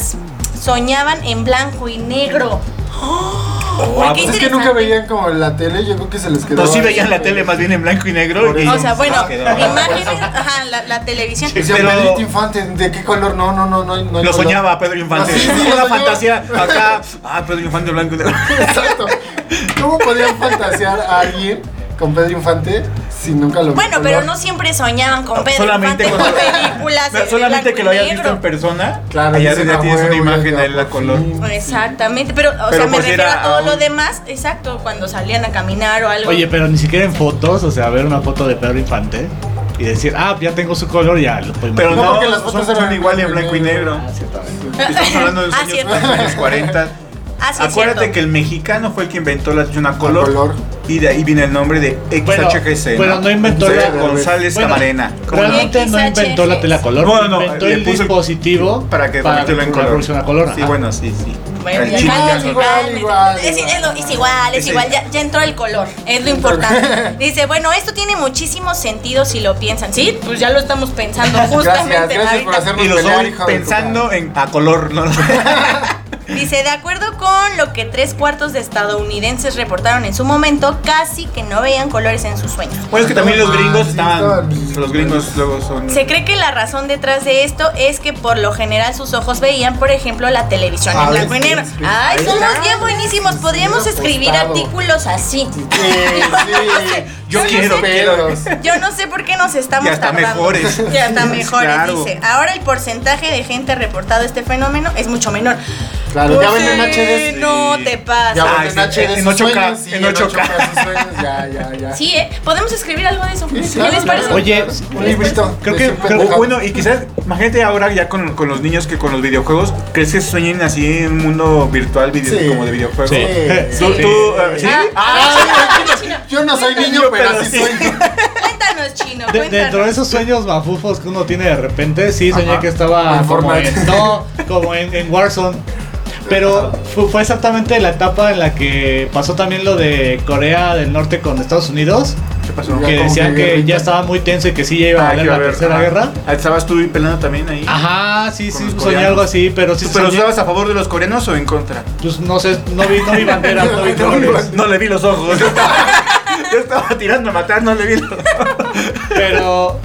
soñaban en blanco y negro. Oh, Qué Pues es que nunca veían como la tele, yo creo que se les quedó. No, sí veían la tele más bien en blanco y negro. Y-. O sea, bueno, imágenes, ajá, la, la televisión. Decían, Pero- Pedrito Infante, ¿de qué color? No, no, no, no. Lo color. soñaba Pedro Infante. Ah, sí, sí, Una fantasía acá. Ah, Pedro Infante blanco y negro. <laughs> Exacto. ¿Cómo podían fantasear a alguien con Pedro Infante si nunca lo Bueno, pero no siempre soñaban con Pedro solamente Infante con películas No, en solamente que lo hayas negro. visto en persona. Claro, dicen, ya "Ah, tienes una huevo, imagen ya, ahí la color. fin". Exactamente, pero, o Pero sea, me pues refiero a todo aún- lo demás, exacto, cuando salían a caminar o algo. Oye, pero ni siquiera en fotos, o sea, ver una foto de Pedro Infante y decir, ah, ya tengo su color, ya lo puedo Pero No, no, porque las fotos son, eran igual en blanco y negro. Ah, ciertamente. Estamos hablando de los Ah, los años 40. Ah, sí, Acuérdate cierto. que el mexicano fue el que inventó la una color, color. y de ahí viene el nombre de Bueno, XHGC. pero no inventó la González Bueno, Camarena. ¿Cómo no? Realmente no inventó la tela color, No, no, inventó el dispositivo para que convertirlo en la color. producción a color. Sí, bueno, sí, sí. Bueno, no- Igual, igual, igual, es, igual. es igual, es igual, ya, ya entró el color, es lo importante. <laughs> Dice, bueno, esto tiene muchísimo sentido si lo piensan, ¿sí? Pues ya lo estamos pensando justamente Gracias, gracias por hacernos Y lo pelear, pensando en a color, ¿no? <laughs> Dice, de acuerdo con lo que tres cuartos de estadounidenses reportaron en su momento, casi que no veían colores en sus sueños. Bueno, es que también los Ah, gringos estaban. estaban- Los gringos luego son. Se cree que la razón detrás de esto es que por lo general sus ojos veían, por ejemplo, la televisión Ah, en blanco y negro. Ay, somos está. bien buenísimos. Podríamos escribir artículos así. Sí, sí. <laughs> Yo quiero, pelos. Yo no sé por qué nos estamos Y hasta tardando. mejores. <laughs> Y hasta mejores, Claro. dice. Ahora el porcentaje de gente reportado este fenómeno es mucho menor. Claro, ya Pues, ven en HD. No te pasa. Ya Ah, ven en sí, HD en sus 8K, sueños, sí, en 8K. sus sueños, Ya, ya, ya. Sí, ¿eh? Podemos escribir algo de eso. Sí, ¿Qué claro, les parece? Oye, un librito. creo que- creo- bueno, y quizás, imagínate ahora ya con, con los niños que con los videojuegos, ¿crees que sueñen así en un mundo virtual video- Sí. como de videojuegos? Sí. ¿Tú, Sí. tú, eh, ¿sí? Ah, Yo no soy niño, pero pero sí sí. soy. Cuéntanos, chino. Dentro de esos sueños mafufos que uno tiene de repente, sí soñé Ajá. que estaba En como en, no, como en, en Warzone. Pero fue, exactamente la etapa en la que pasó también lo de Corea del Norte con Estados Unidos. ¿Qué pasó? Que decían que que ya estaba muy tenso y que sí ya iba a Ah, que la ver, tercera ah. guerra. Ah, ¿Estabas tú peleando también ahí? Ajá, sí, sí, soñé algo así, pero sí ¿Pero soñé- estabas a favor de los coreanos o en contra? Pues no sé, no vi, no vi bandera, no vi <laughs> No vi colores. No le vi los ojos. Yo <laughs> estaba, yo estaba tirando a matar, no le vi los ojos. Pero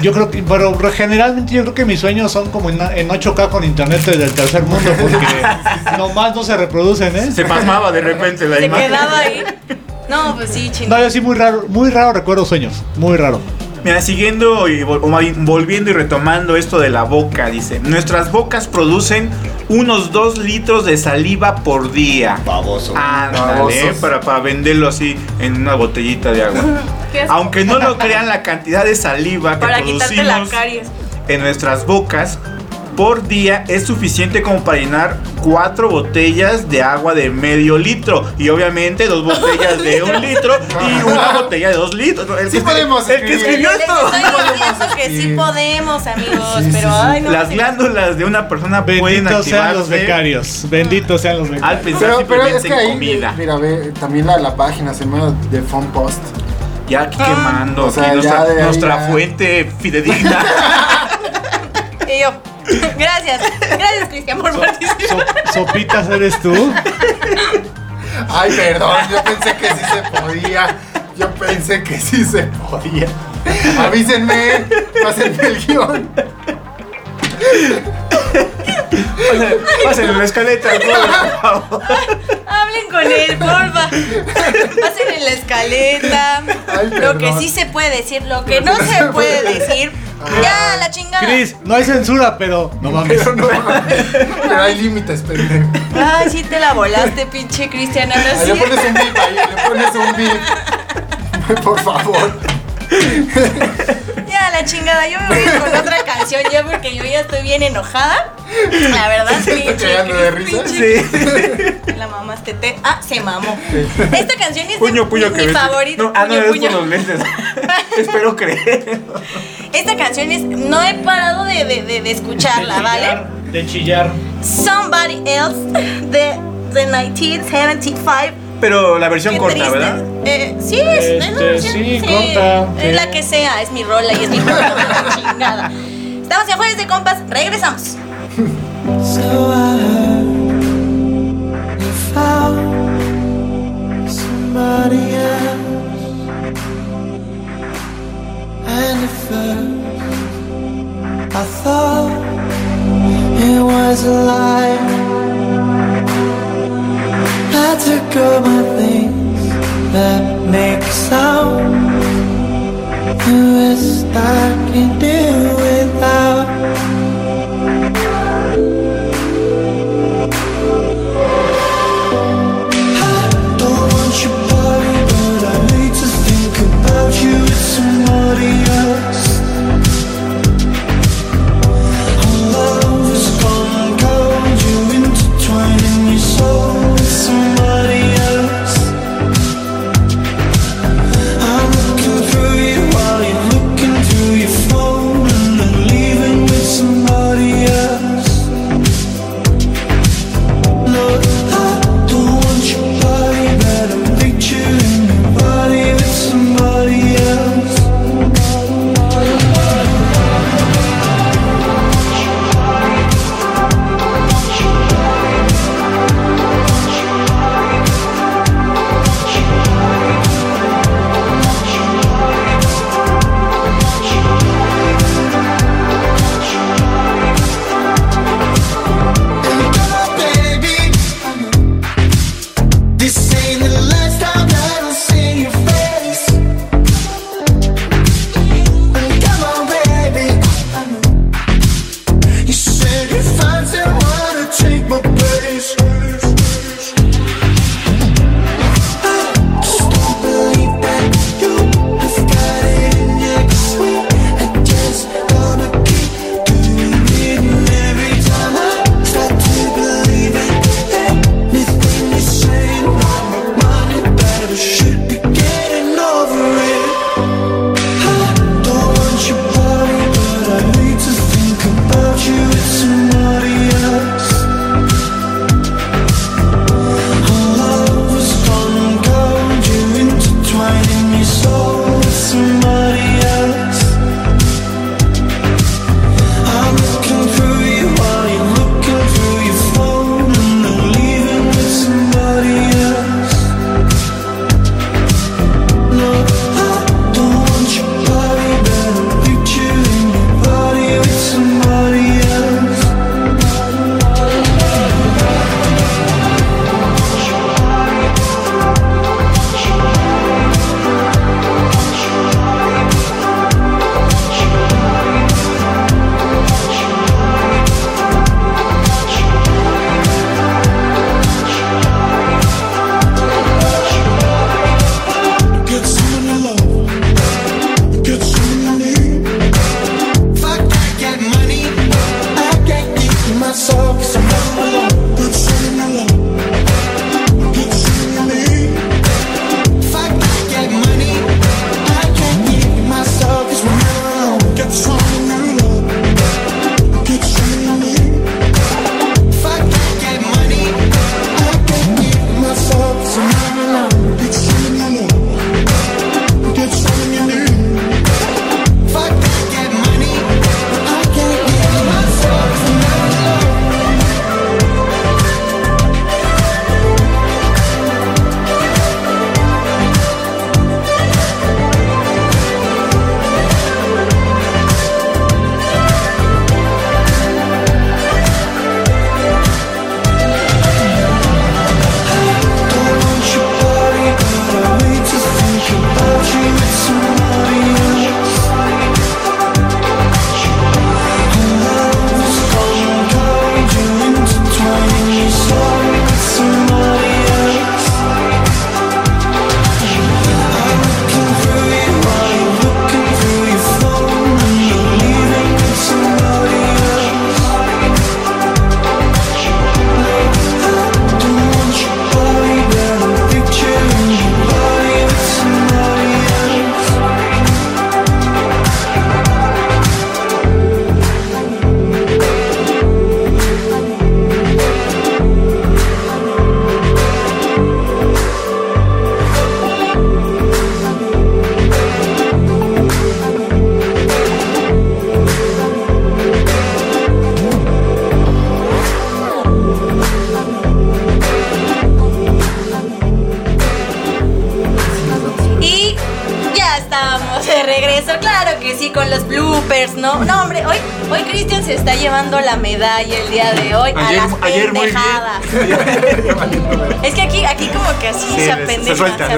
yo creo que, pero generalmente yo creo que mis sueños son como en, en 8K con internet del tercer mundo, porque <laughs> nomás no se reproducen, ¿eh? Se pasmaba de repente la Se imagen. quedaba ahí. No, pues sí, chino. No, yo sí muy raro, muy raro recuerdo sueños, muy raro. Mira, siguiendo y volviendo y retomando esto de la boca, dice, nuestras bocas producen unos 2 litros de saliva por día. Baboso. Ándale, Babosos. para, para venderlo así en una botellita de agua. <laughs> Aunque no lo crean, la cantidad de saliva que Para la producimos caries. en nuestras bocas por día es suficiente como para llenar cuatro botellas de agua de medio litro y obviamente dos <laughs> botellas de un litro y una botella de dos litros. El, Sí que- podemos el que escribió esto. estoy diciendo que sí podemos, amigos, Sí, sí, pero sí. ay, no. Las glándulas de una persona pueden Benditos sean los activarse becarios, benditos sean los al becarios. pensar Pero, pero simplemente es que en ahí, comida. mira, ve, también la, la página se llama de Phone Post. Ya aquí quemando, O sea, aquí nuestra, ya de ahí nuestra ya. fuente fidedigna. <laughs> Y yo, gracias, gracias, Cristian, por participar. So- sopitas eres tú. Ay, perdón, yo pensé que sí se podía. Yo pensé que sí se podía. Avísenme, pásenme el guion. <laughs> Pásenle la escaleta, por favor. Hablen con él, porfa. Pasen en la escaleta. Ay, lo que sí se puede decir, lo que no se puede decir. Ya, la chingada. Chris, no hay censura, pero no mames. Pero no, pero hay límites, pendejo. Ay, sí te la volaste, pinche Cristian. Ahí sí. le pones un bip, ahí le pones un bip. Por favor. La chingada. Yo me voy a ir con otra canción ya porque yo ya estoy bien enojada. La verdad, <laughs> ¿Se está pinche. cagando de risa? pinche- La mamaste. Te... Ah, se mamó. Esta canción es de Puño, puño, que mi favorita. No, ah, no, puño, es puño. por los lentes. <laughs> Espero creer. Esta canción es. No he parado de, de, de, de escucharla, ¿vale? De chillar. Somebody Else de, de 1975 pero la versión Qué corta, triste. ¿verdad? Eh, sí, es este, la versión, sí, sí, corta. Es sí. la que sea, es mi rola y es mi <laughs> rola chingada. Estamos en Jueves de Compas, regresamos. So I heard you found somebody else. And at first I thought it was a lie. Think my things that make sound. The rest I can do without. I don't want your body, but I need to think about you with somebody else.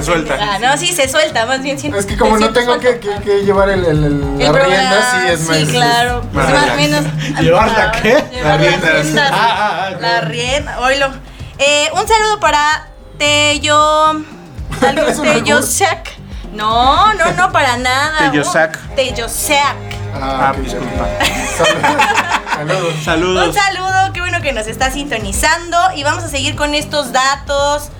Se suelta. apendeja. No, sí, se suelta, más bien. sí, Es que como no tengo que, suelta. que- que llevar el, el, el- El la programa, rienda, sí es más. Sí, claro. más Pues más menos. ¿Llevar la qué? Riendas. riendas. Ah, ah, ah, La rienda, oílo. Eh, un saludo para Tello. <laughs> Algo ¿Es un Tellosac. No, no, no, para nada. Tellosac. Uh, Tellosac. Ah, Ah, ok, disculpa. Saludos. <laughs> Un Saludos. saludo, qué bueno que nos está sintonizando. Y vamos a seguir con estos datos.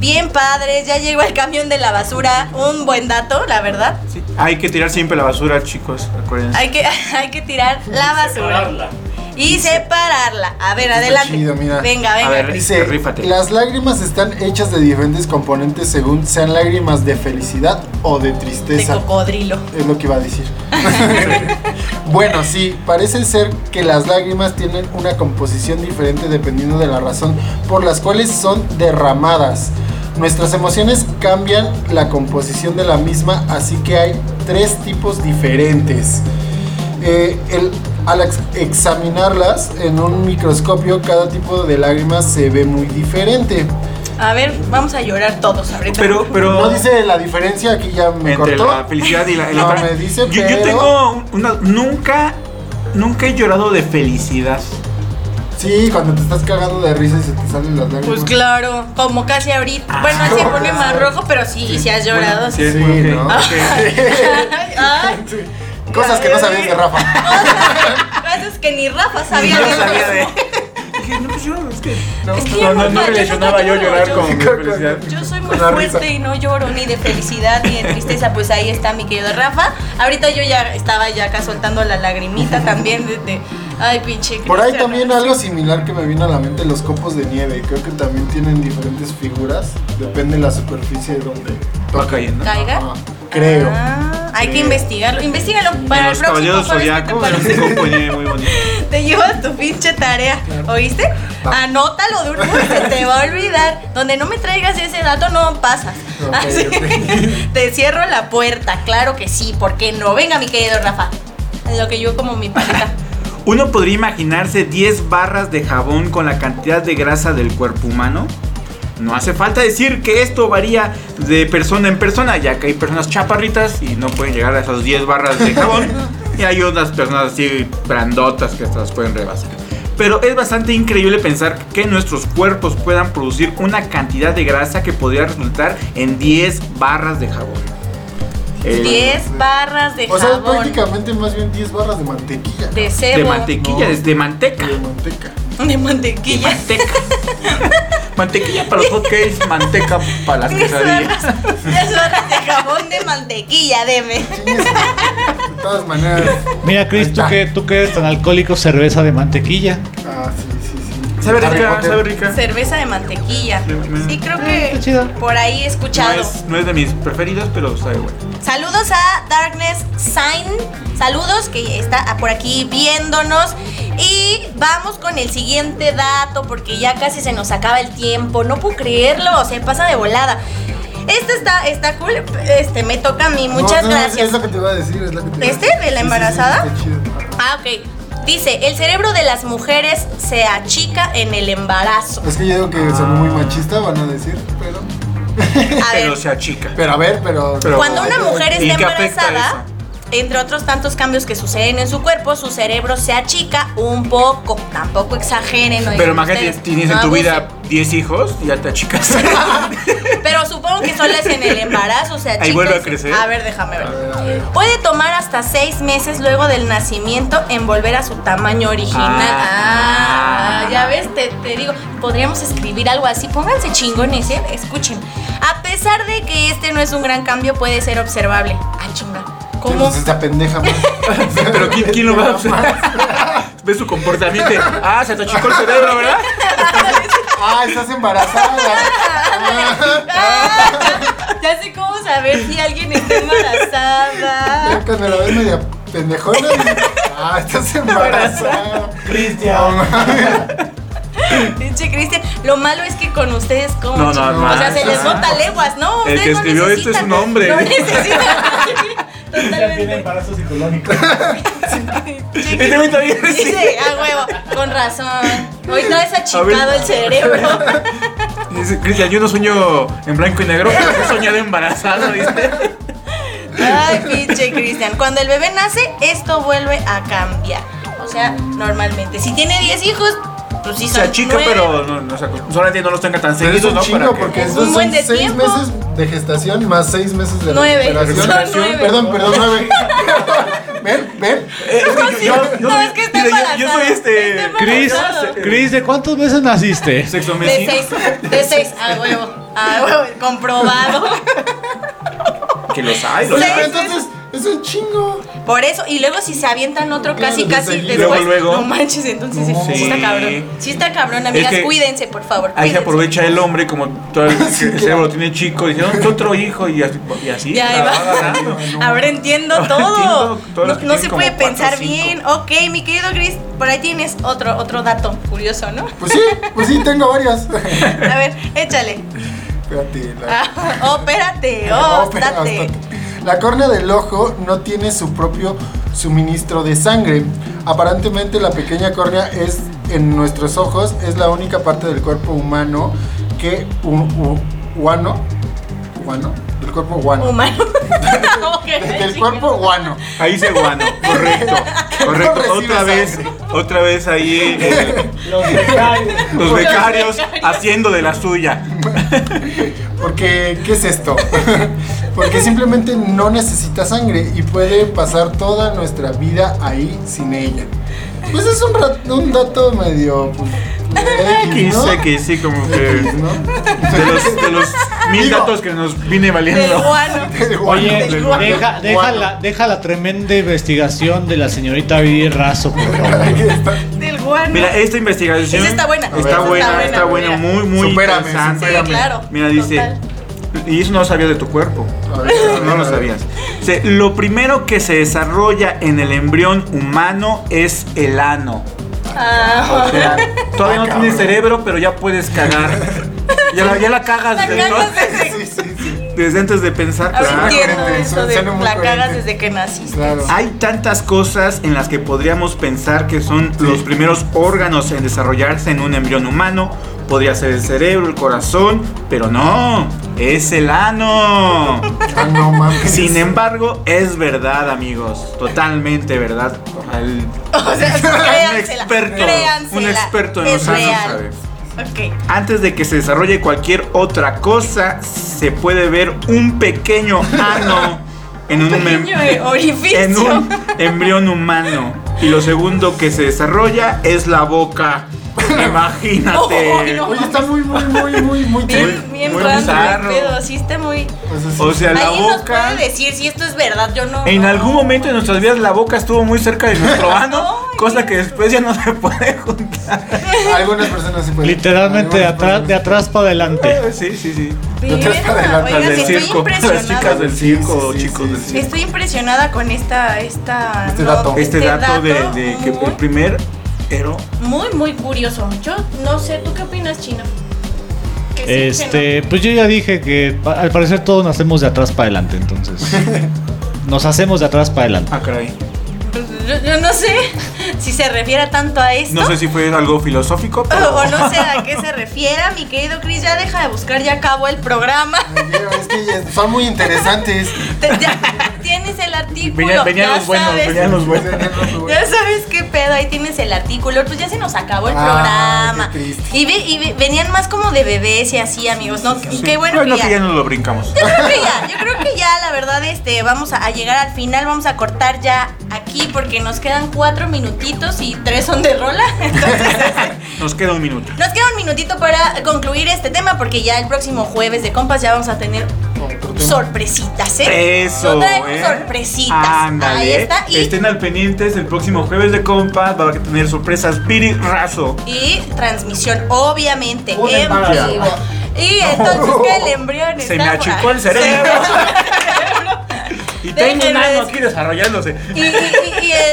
Bien padres, ya llegó el camión de la basura. Un buen dato, la verdad. Sí, Hay que tirar siempre la basura, chicos. Acuérdense. Hay que, <laughs> hay que tirar la basura. Y separarla. A ver, Está adelante. chido, mira. Venga, venga. A ver, Dice, Rífate. las lágrimas están hechas de diferentes componentes según sean lágrimas de felicidad o de de tristeza. cocodrilo. Es lo que iba a decir. <laughs> <laughs> bueno, sí, parece ser que las lágrimas tienen una composición diferente dependiendo de la razón por las cuales son derramadas. Nuestras emociones cambian la composición de la misma, así que hay tres tipos diferentes. Eh, el- al ex- examinarlas en un microscopio, cada tipo de lágrimas se ve muy diferente. A ver, vamos a llorar todos ahorita. Pero, pero. No dice la diferencia, aquí ya me entre cortó. la felicidad y la, y la No, otra. me dice, yo, yo pero- tengo una. Nunca. Nunca he llorado de felicidad. Sí, cuando te estás cagando de risa y se te salen las lágrimas. Pues claro, como casi ahorita. Bueno, así se pone más rojo, pero sí, sí, has llorado. Sí, Sí, ¿no? <laughs> ay, Sí. Cosas que no sabías de Rafa. <laughs> Cosas que ni Rafa sabía Yo de. Dije, no, pues yo, es que. No, Es que No, yo no, no yo relacionaba yo lloro, llorar yo- con Sí, con- felicidad. Yo soy muy fuerte risa. y no lloro ni de felicidad ni de tristeza, pues ahí está mi querido Rafa. Ahorita yo ya estaba ya acá soltando la lagrimita también de, de- ay pinche. Por ahí también ¿no? algo similar que me vino a la mente, los copos de nieve. Creo que también tienen diferentes figuras. Depende de la superficie donde Va cayendo. ¿Caiga? Creo. Ah, hay que investigarlo. Investígalo para el los próximo caballeros jueves, ¿qué te zodiaco un muy bonito. <laughs> Te llevas tu pinche tarea, ¿oíste? Va. Anótalo de un se te va a olvidar. Donde no me traigas ese dato no pasas. Así, ok. <laughs> Te cierro la puerta, claro que sí, ¿por qué no? Venga, mi querido Rafa. Lo que yo como mi paleta. Uno podría imaginarse 10 barras de jabón con la cantidad de grasa del cuerpo humano. No hace falta decir que esto varía de persona en persona, ya que hay personas chaparritas y no pueden llegar a esas 10 barras de jabón. <laughs> y hay otras personas así grandotas que hasta las pueden rebasar. Pero es bastante increíble pensar que nuestros cuerpos puedan producir una cantidad de grasa que podría resultar en 10 barras de jabón. Eh, 10 barras de O sea, jabón. prácticamente más bien 10 barras de mantequilla. De de cebo. mantequilla, No. es de manteca. De manteca. De De mantequilla. manteca. <laughs> mantequilla para los hotcakes, manteca para las 10 quesadillas. barras, 10 barras de jabón de mantequilla, deme. De todas maneras. Mira, Chris, tú que, tú que eres tan alcohólico, cerveza de mantequilla. Ah, sí. Sabe rica, sabe rica. Cerveza de mantequilla. Sí, Sí, creo está que por ahí he No escuchado. es, no es de mis preferidos, pero sabe bueno. Saludos a Darkness Sign. Saludos que está por aquí viéndonos. Y vamos con el siguiente dato porque ya casi se nos acaba el tiempo. No puedo creerlo, se pasa de volada. Este está, está cool. Este me toca a mí. Muchas No, no, gracias. Es lo que te iba a decir. Es lo que te iba a ¿Este? decir. ¿De la Sí, sí, sí, embarazada? está chido. Ah, ok. Dice, el cerebro de las mujeres se achica en el embarazo. Es que yo digo que son muy machista, van a decir, pero. A Pero ver, se achica. Pero a ver, pero. Pero- Cuando una mujer ¿Y está embarazada, entre otros tantos cambios que suceden en su cuerpo, su cerebro se achica un poco. Tampoco exageren. Pero imagínate, tienes no en tu abusen. vida 10 hijos y ya te achicas. <laughs> <laughs> Supongo que solo es en el embarazo, o sea, Ahí vuelve a crecer. A ver, déjame A ver. Puede tomar hasta seis meses luego del nacimiento en volver a su tamaño original. Ah, Ah. ya ves, te, te digo, podríamos escribir algo así. Pónganse chingones, ¿eh? Escuchen. A pesar de que este no es un gran cambio, puede ser observable. Ah, chinga. ¿Cómo? Esta pendeja. <laughs> Pero ¿quién, quién lo va a observar? <laughs> Ve su comportamiento. Ah, se te achicó el cerebro, ¿verdad? <laughs> Ah, estás embarazada. <laughs> Ya sé cómo saber si alguien está embarazada. Ya cuando la ves media pendejona. Ah, estás embarazada. Cristian. Pinche Cristian, lo malo es que con ustedes como No, no, no, O sea, se no, les no. nota leguas, ¿no? El que no escribió esto es necesitan- un hombre. No necesitan, Totalmente. embarazo psicológico. <laughs> Este güey todavía sí. Dice, a huevo, con razón. Hoy no es achicado el cerebro. <laughs> Dice, Cristian, yo no sueño en blanco y negro, pero he soñado embarazado, ¿viste? Ay, pinche Cristian. Cuando el bebé nace, esto vuelve a cambiar. O sea, normalmente. Si tiene 10 hijos, pues sí Se achica, nueve. pero no, no, se acost- solamente no los tenga tan Pero es seguidos, un ¿no? chingo Para que- porque Es un buen de seis tiempo. meses de gestación más seis meses de Nueve. recuperación. Son nueve. Perdón, perdón, nueve. <laughs> ven, ven. Eh, es que yo, yo, yo No, soy- es que está mira, yo- yo soy este. Cris. Cris, ¿de cuántos meses naciste? <laughs> Sexo De. 6. De 6. A huevo. A huevo. Comprobado. Que los hay, los Seis. Pero hay. entonces es un chingo. Por eso, y luego si se avientan otro Claro, casi, casi desde después. luego, luego. No manches, entonces sí, sí está Sí. cabrón. Sí está cabrón, amigas. que cuídense, por favor. Ahí se aprovecha el hombre, como todo el, <laughs> el cerebro lo tiene chico, y dice, no, otro hijo, y así. Y así Ya, ahí va. va agarrando. Ahora entiendo Ahora todo. entiendo no no se puede pensar bien. Ok, mi querido Chris, por ahí tienes otro, otro dato curioso, ¿no? Pues sí, pues sí, tengo varias. <laughs> A ver, échale. Espérate. la- Ah, <laughs> oh, espérate, No, oh, espera, espérate. La córnea del ojo no tiene su propio suministro de sangre. Aparentemente la pequeña córnea es en nuestros ojos es la única parte del cuerpo humano que un u- humano humano del cuerpo humano <laughs> Humano. Del cuerpo humano. Ahí se guano, <laughs> correcto. Correcto, otra vez, otra vez ahí eh, <laughs> Los becarios. los becarios haciendo de la suya. Porque, ¿qué es esto? Porque simplemente no necesita sangre y puede pasar toda nuestra vida ahí sin ella. Pues es un, un dato medio. Pues, X, ¿no? Que sí, como que ¿no? de los, de los mil Digo. datos que nos vine Del valiendo. guano. Oye, Del guano. deja, deja, la, deja la tremenda investigación de la señorita Viri Razo, por favor. <laughs> Del guano. Mira, esta investigación Esa está buena. Está buena, está está buena, mira. muy, muy Supérame, interesante. Sí, claro. Mira, dice, Total. y eso no lo sabías de tu cuerpo. A ver, No lo sabías. Lo primero que se desarrolla en el embrión humano es el ano. Ah, O sea, todavía no Ah, tienes cerebro, pero ya puedes cagar. Ya la, ya la cagas La desde, cagas entonces- desde- Sí, sí, sí. desde antes de pensar. Claro. entiendo eso de la cagas desde que naciste. Claro. Hay tantas cosas en las que podríamos pensar que son los primeros órganos en desarrollarse en un embrión humano. Podría ser el cerebro, el corazón, pero no, es el ano. Ah, no mames. Sin embargo, es verdad, amigos, totalmente verdad. El- O sea, <laughs> un experto, créansela, un experto en es los anos sabe. Antes de que se desarrolle cualquier otra cosa, se puede ver un pequeño ano en un, Pequeño orificio. en un embrión humano. Y lo segundo que se desarrolla es la boca. Imagínate. <laughs> Oh, no. Oye, está muy, muy, muy, muy, muy Bien, bien muy el pedo, sí está muy... Pues así. O sea, la Alguien nos boca. puede decir si esto es verdad, yo no... En no. algún momento de nuestras vidas la boca estuvo muy cerca de nuestro <laughs> ano, cosa que después ya no se puede juntar. <laughs> Algunas personas sí pueden. Literalmente de atrás, de atrás para adelante. Sí, sí, sí. Detrás para Verga, adelante. oigan, del estoy circo, las chicas del circo, Sí, sí, sí, chicos sí, del circo. Estoy impresionada con esta... esta Este no, dato. Este dato de, de que el primer héroe muy, muy curioso. Yo no sé, ¿tú qué opinas, Chino? Que sí, que Este, pues yo ya dije que pa- al parecer todos nacemos de atrás para adelante, entonces. Nos hacemos de atrás para <laughs> adelante. Ah, caray. no. Yo, yo no sé <laughs> si se refiere tanto a esto. No sé si fue algo filosófico, O, pero. o no <laughs> sé a qué se refiera, mi querido Chris, ya deja de buscar, ya acabó el programa. Es que ya son muy interesantes. <laughs> Te- ya tienes el artículo. Venía- ya los buenos, venían los buenos. Ya sabes qué pedo, ahí tienes el artículo. Pues ya se nos acabó el Ah, programa. qué triste. Y, ve- y ve- venían más como de bebés y así, amigos, ¿no? Sí. Qué bueno, Bueno, que, que ya. ya nos lo brincamos. Yo creo que ya, yo creo que ya, la verdad, este, vamos a, a llegar al final, vamos a cortar ya aquí porque nos quedan cuatro minutitos y tres son de rola. <laughs> Entonces, Nos queda un minuto. nos queda un minutito para concluir este tema porque ya el próximo jueves de compas ya vamos a tener sorpresitas, ¿eh? Eso. No ¿eh? sorpresitas. Ándale. Ahí está. Y, Estén al pendientes el próximo jueves de compas. Va a tener sorpresas Piri Razo. y transmisión, obviamente, en vivo. Y entonces que el embrión Se me achicó el cerebro. <laughs> Y tengo un decir- aquí desarrollándose. Y, y-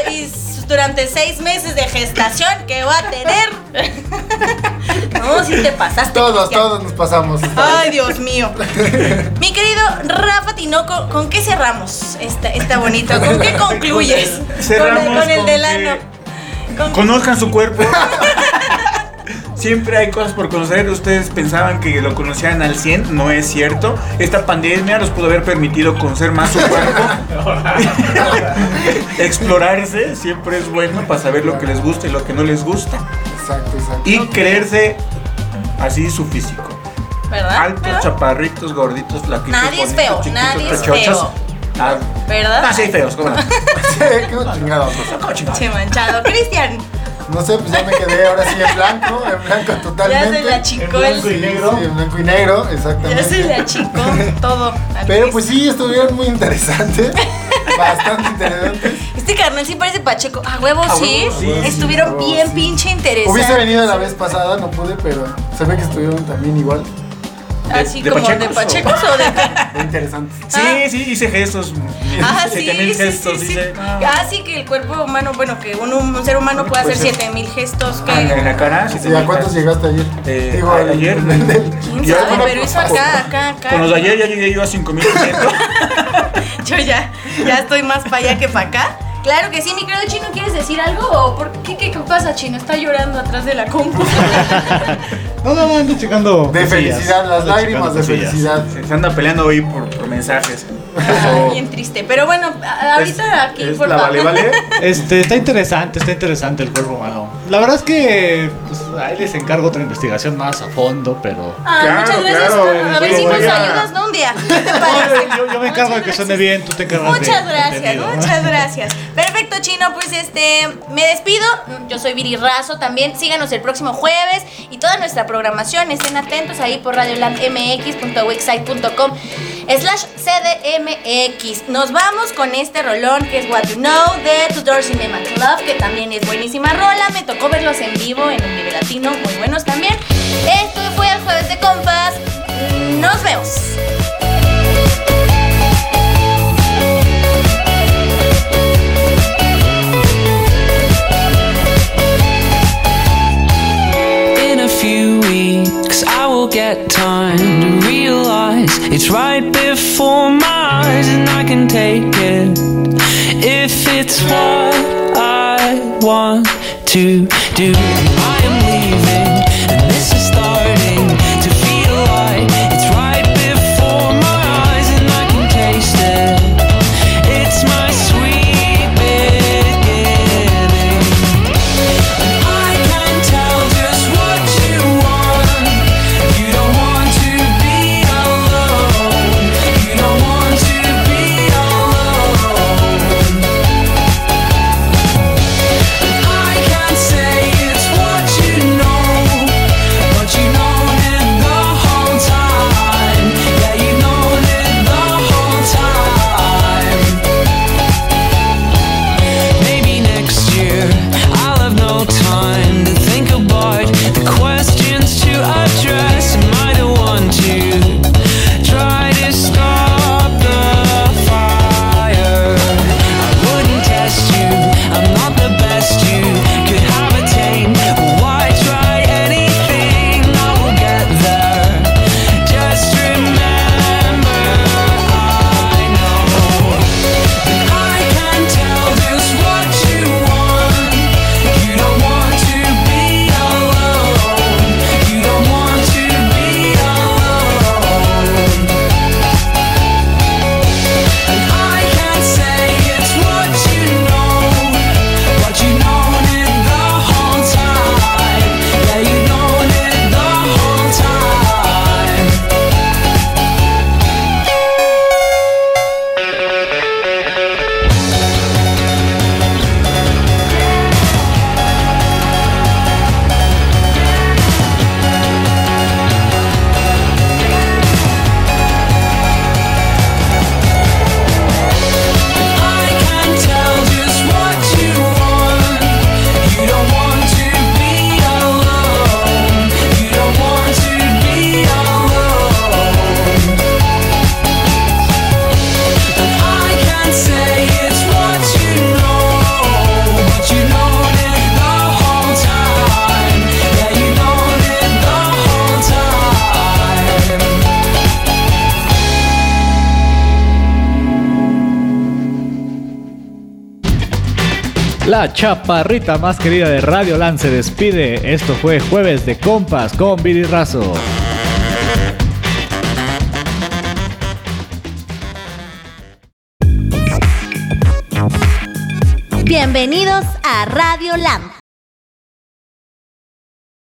y- durante seis meses de gestación que va a tener. <laughs> No, sí te pasaste. Todos, Cristian. todos nos pasamos. Ay, Dios mío. <laughs> Mi querido Rafa Tinoco, ¿con qué cerramos esta, esta bonita? ¿Con qué concluyes? Cerramos con el, con el con delano. que- Con- Conozcan su cuerpo. <laughs> Siempre hay cosas por conocer. Ustedes pensaban que lo conocían al 100. No es cierto. Esta pandemia los pudo haber permitido conocer más su cuerpo. <laughs> Explorarse siempre es bueno para saber lo que les gusta y lo que no les gusta. Exacto, exacto. Y creerse así su físico. ¿Verdad? Altos, ¿Verdad? chaparritos, gorditos, flaquitos. Nadie es feo, chiquitos, nadie es pechochos. feo. Ah, ¿Verdad? ah, sí, feos, ¿cómo no? <laughs> Qué chingados. ¿Cómo chingados? Che manchado. Cristian, No sé, pues ya me quedé ahora sí en blanco, en blanco ya totalmente. se le achicó el. Sí, en blanco y negro, exactamente. Ya se le achicó <laughs> todo. Pero pues sí, estuvieron muy interesantes. <laughs> Bastante interesantes. Este carnal sí parece Pacheco. A huevo, A sí. huevo, sí, Estuvieron sí, bien pinche interesantes. Hubiese venido la vez pasada, no pude, pero se ve que estuvieron también igual. Así de como de Pachecos, Pachecos o de. <laughs> Interesantes. Ah. Sí, sí, hice gestos. Ah, sí, 7000 sí, gestos, sí, sí. hice. Ah, sí, que el cuerpo humano, bueno, que un, un ser humano puede hacer Pues, 7000 gestos. Ah, En Que. la cara, ¿Y a cuántos llegaste ayer? Eh, Digo, a- ayer. ¿Quién Ya, sabe? bueno, Pero eso acá, acá, acá. Con los de ayer ya llegué yo a 5500. <laughs> Yo ya, ya estoy más para allá que para acá. Claro que sí, mi querido Chino, ¿quieres decir algo? ¿O por qué, qué, qué pasa, Chino? Está llorando atrás de la compu. <laughs> No, no, no, ando checando. De cosillas. felicidad, las Ando lágrimas de cosillas. felicidad. Se anda peleando hoy por, por mensajes. Ah, Bien triste. Pero bueno, ahorita aquí, es por la vale, vale. <laughs> Este, está interesante, está interesante el cuerpo humano. La verdad es que pues, ahí les encargo otra investigación más a fondo, pero. Ah, Claro, muchas gracias. claro, a ver si nos ayudas, ¿no? Un día. ¿Qué te <laughs> parece? yo, yo me encargo de que suene bien, tú te encargas Muchas gracias, contenido. muchas <laughs> gracias. Chino, pues este, me despido. Yo soy Viri Razo también. Síganos el próximo jueves y toda nuestra programación. Estén atentos ahí por radiolandmx.wixsite.com slash cdmx. Nos vamos con este rolón que es What You Know de Tudor Cinema Club, que también es buenísima rola. Me tocó verlos en vivo en un video latino, muy buenos también. Esto fue el jueves de compas. Nos vemos. Get time to realize it's right before my eyes, and I can take it if it's what I want to do. I am leaving, chaparrita más querida de Radio Land se despide. Esto fue Jueves de Compas con Billy Razo. Bienvenidos a Radio Lamp.